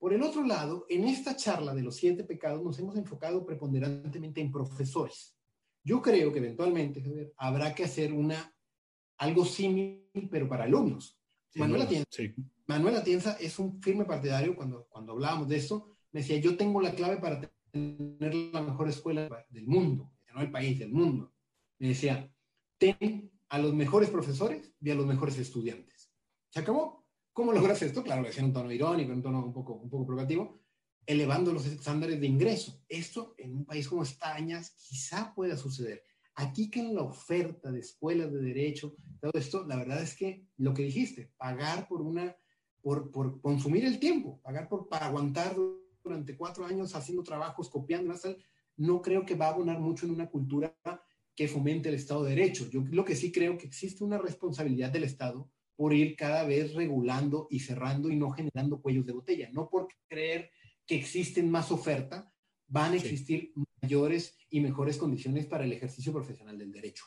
Por el otro lado, en esta charla de los siete pecados nos hemos enfocado preponderantemente en profesores. Yo creo que eventualmente, habrá que hacer una algo similar, pero para alumnos. Manuel, Atienza, es un firme partidario, cuando, cuando hablábamos de esto, me decía, yo tengo la clave para tener la mejor escuela del mundo, no el país, del mundo. Me decía, ten a los mejores profesores y a los mejores estudiantes. ¿Se acabó? ¿Cómo logras esto? Claro, lo decía en un tono irónico, en un tono un poco, un poco provocativo, elevando los estándares de ingreso. Esto en un país como España quizá pueda suceder. Aquí que en la oferta de escuelas de derecho, todo esto, la verdad es que lo que dijiste, pagar por una, por, por consumir el tiempo, pagar por, para aguantar durante cuatro años haciendo trabajos, copiando, no creo que va a abonar mucho en una cultura que fomente el Estado de Derecho. Yo lo que sí creo que existe una responsabilidad del Estado por ir cada vez regulando y cerrando y no generando cuellos de botella. No por creer que existen más oferta, van a existir mayores y mejores condiciones para el ejercicio profesional del derecho.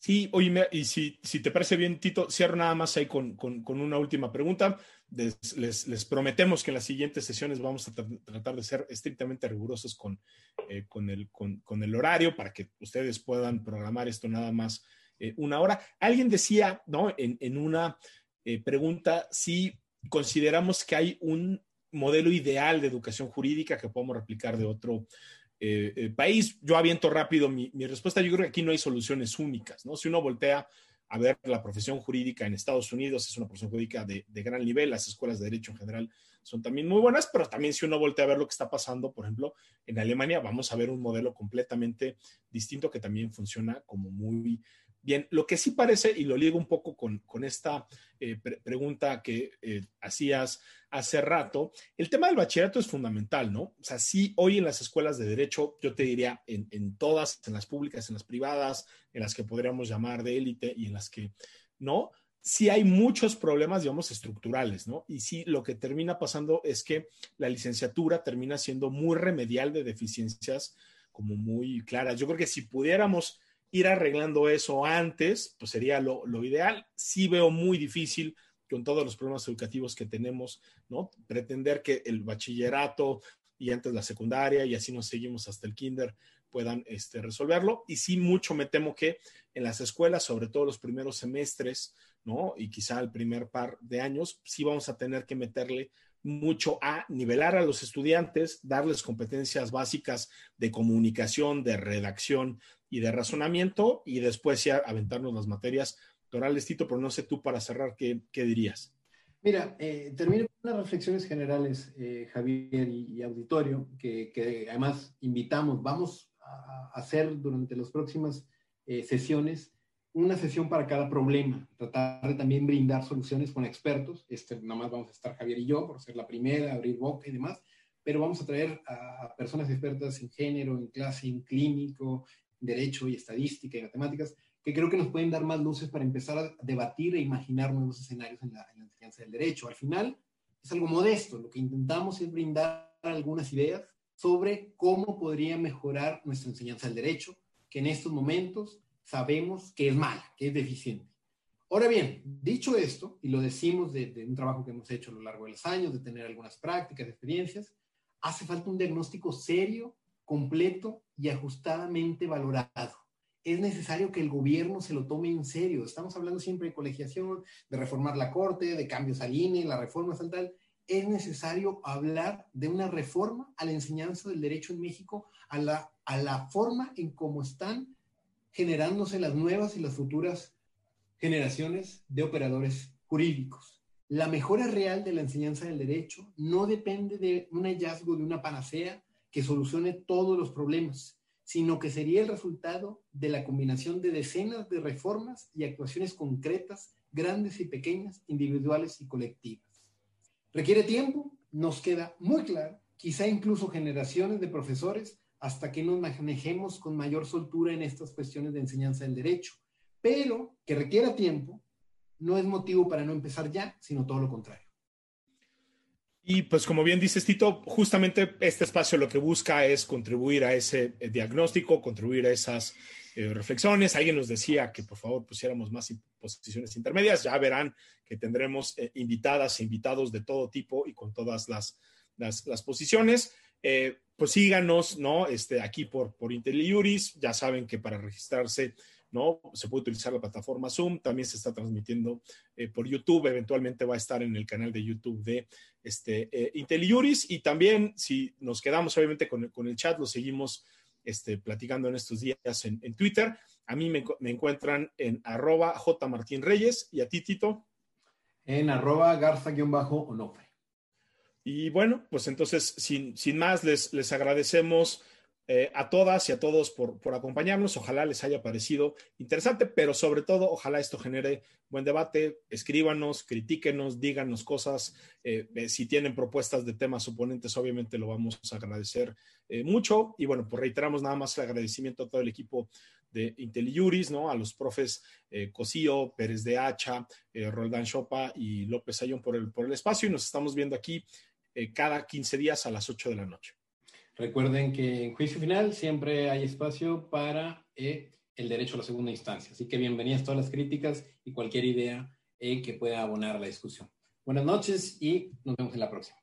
Sí, oye, y si, si te parece bien, Tito, cierro nada más ahí con, con, una última pregunta. Les, les, prometemos que en las siguientes sesiones vamos a tratar de ser estrictamente rigurosos con, eh, con, el, con, con, el horario para que ustedes puedan programar esto nada más eh, una hora. Alguien decía, ¿no? En, en una eh, pregunta, si consideramos que hay un modelo ideal de educación jurídica que podemos replicar de otro eh, país. Yo aviento rápido mi, respuesta. Yo creo que aquí no hay soluciones únicas, ¿no? Si uno voltea a ver la profesión jurídica en Estados Unidos, es una profesión jurídica de, gran nivel, las escuelas de derecho en general son también muy buenas, pero también si uno voltea a ver lo que está pasando, por ejemplo, en Alemania, vamos a ver un modelo completamente distinto que también funciona como muy, Bien, lo que sí parece, y lo ligo un poco con, esta eh, pregunta que eh, hacías hace rato, el tema del bachillerato es fundamental, ¿no? O sea, sí, hoy en las escuelas de derecho, yo te diría, en, todas, en las públicas, en las privadas, en las que podríamos llamar de élite y en las que no, sí hay muchos problemas, digamos, estructurales, ¿no? Y sí, lo que termina pasando es que la licenciatura termina siendo muy remedial de deficiencias como muy claras. Yo creo que si pudiéramos ir arreglando eso antes, pues sería lo, ideal. Sí veo muy difícil con todos los problemas educativos que tenemos, ¿no? Pretender que el bachillerato y antes la secundaria y así nos seguimos hasta el kinder puedan este, resolverlo. Y sí, mucho me temo que en las escuelas, sobre todo los primeros semestres, ¿no? Y quizá el primer par de años, sí vamos a tener que meterle mucho a nivelar a los estudiantes, darles competencias básicas de comunicación, de redacción y de razonamiento, y después ya aventarnos las materias orales, Tito, pero no sé tú para cerrar, ¿qué, dirías? Mira, eh, termino con unas reflexiones generales, eh, Javier y, auditorio, que, además invitamos, vamos a hacer durante las próximas eh, sesiones una sesión para cada problema, tratar de también brindar soluciones con expertos. Este, nada más vamos a estar Javier y yo, por ser la primera, abrir boca y demás, pero vamos a traer a personas expertas en género, en clase, en clínico, derecho y estadística y matemáticas, que creo que nos pueden dar más luces para empezar a debatir e imaginar nuevos escenarios en la, en la enseñanza del derecho. Al final es algo modesto, lo que intentamos es brindar algunas ideas sobre cómo podría mejorar nuestra enseñanza del derecho, que en estos momentos sabemos que es mala, que es deficiente. Ahora bien, dicho esto, y lo decimos de, un trabajo que hemos hecho a lo largo de los años, de tener algunas prácticas, experiencias, hace falta un diagnóstico serio, completo y ajustadamente valorado. Es necesario que el gobierno se lo tome en serio. Estamos hablando siempre de colegiación, de reformar la corte, de cambios al INE, la reforma tal. Es necesario hablar de una reforma a la enseñanza del derecho en México, a la, a la forma en cómo están generándose las nuevas y las futuras generaciones de operadores jurídicos. La mejora real de la enseñanza del derecho no depende de un hallazgo de una panacea que solucione todos los problemas, sino que sería el resultado de la combinación de decenas de reformas y actuaciones concretas, grandes y pequeñas, individuales y colectivas. Requiere tiempo, nos queda muy claro, quizá incluso generaciones de profesores hasta que nos manejemos con mayor soltura en estas cuestiones de enseñanza del derecho, pero que requiera tiempo no es motivo para no empezar ya, sino todo lo contrario. Y pues como bien dices, Tito, justamente este espacio lo que busca es contribuir a ese eh, diagnóstico, contribuir a esas eh, reflexiones. Alguien nos decía que por favor pusiéramos más posiciones intermedias. Ya verán que tendremos eh, invitadas e invitados de todo tipo y con todas las, las, posiciones. Pues síganos, ¿no? Este, aquí por, por IntelliUris. Ya saben que para registrarse ¿no? Se puede utilizar la plataforma Zoom, también se está transmitiendo eh, por YouTube, eventualmente va a estar en el canal de YouTube de este, eh, IntelliUris y también si nos quedamos obviamente con, el chat, lo seguimos este, platicando en estos días en, Twitter. A mí me, encuentran en arroba J. Martín Reyes y a ti, Tito. En arroba Garza-Onofre. Y bueno, pues entonces, sin, sin más, les, les agradecemos eh, a todas y a todos por, acompañarnos. Ojalá les haya parecido interesante, pero sobre todo, ojalá esto genere buen debate. Escríbanos, critíquenos, díganos cosas. Eh, eh, si tienen propuestas de temas oponentes, obviamente lo vamos a agradecer mucho. Y bueno, pues reiteramos nada más el agradecimiento a todo el equipo de IntelliJuris, ¿no? A los profes Cosío, Pérez de Hacha, Roldán Chopa y López Ayón por el, por el espacio. Y nos estamos viendo aquí cada 15 días a las 8 de la noche. Recuerden que en juicio final siempre hay espacio para eh, el derecho a la segunda instancia. Así que bienvenidas todas las críticas y cualquier idea eh, que pueda abonar la discusión. Buenas noches y nos vemos en la próxima.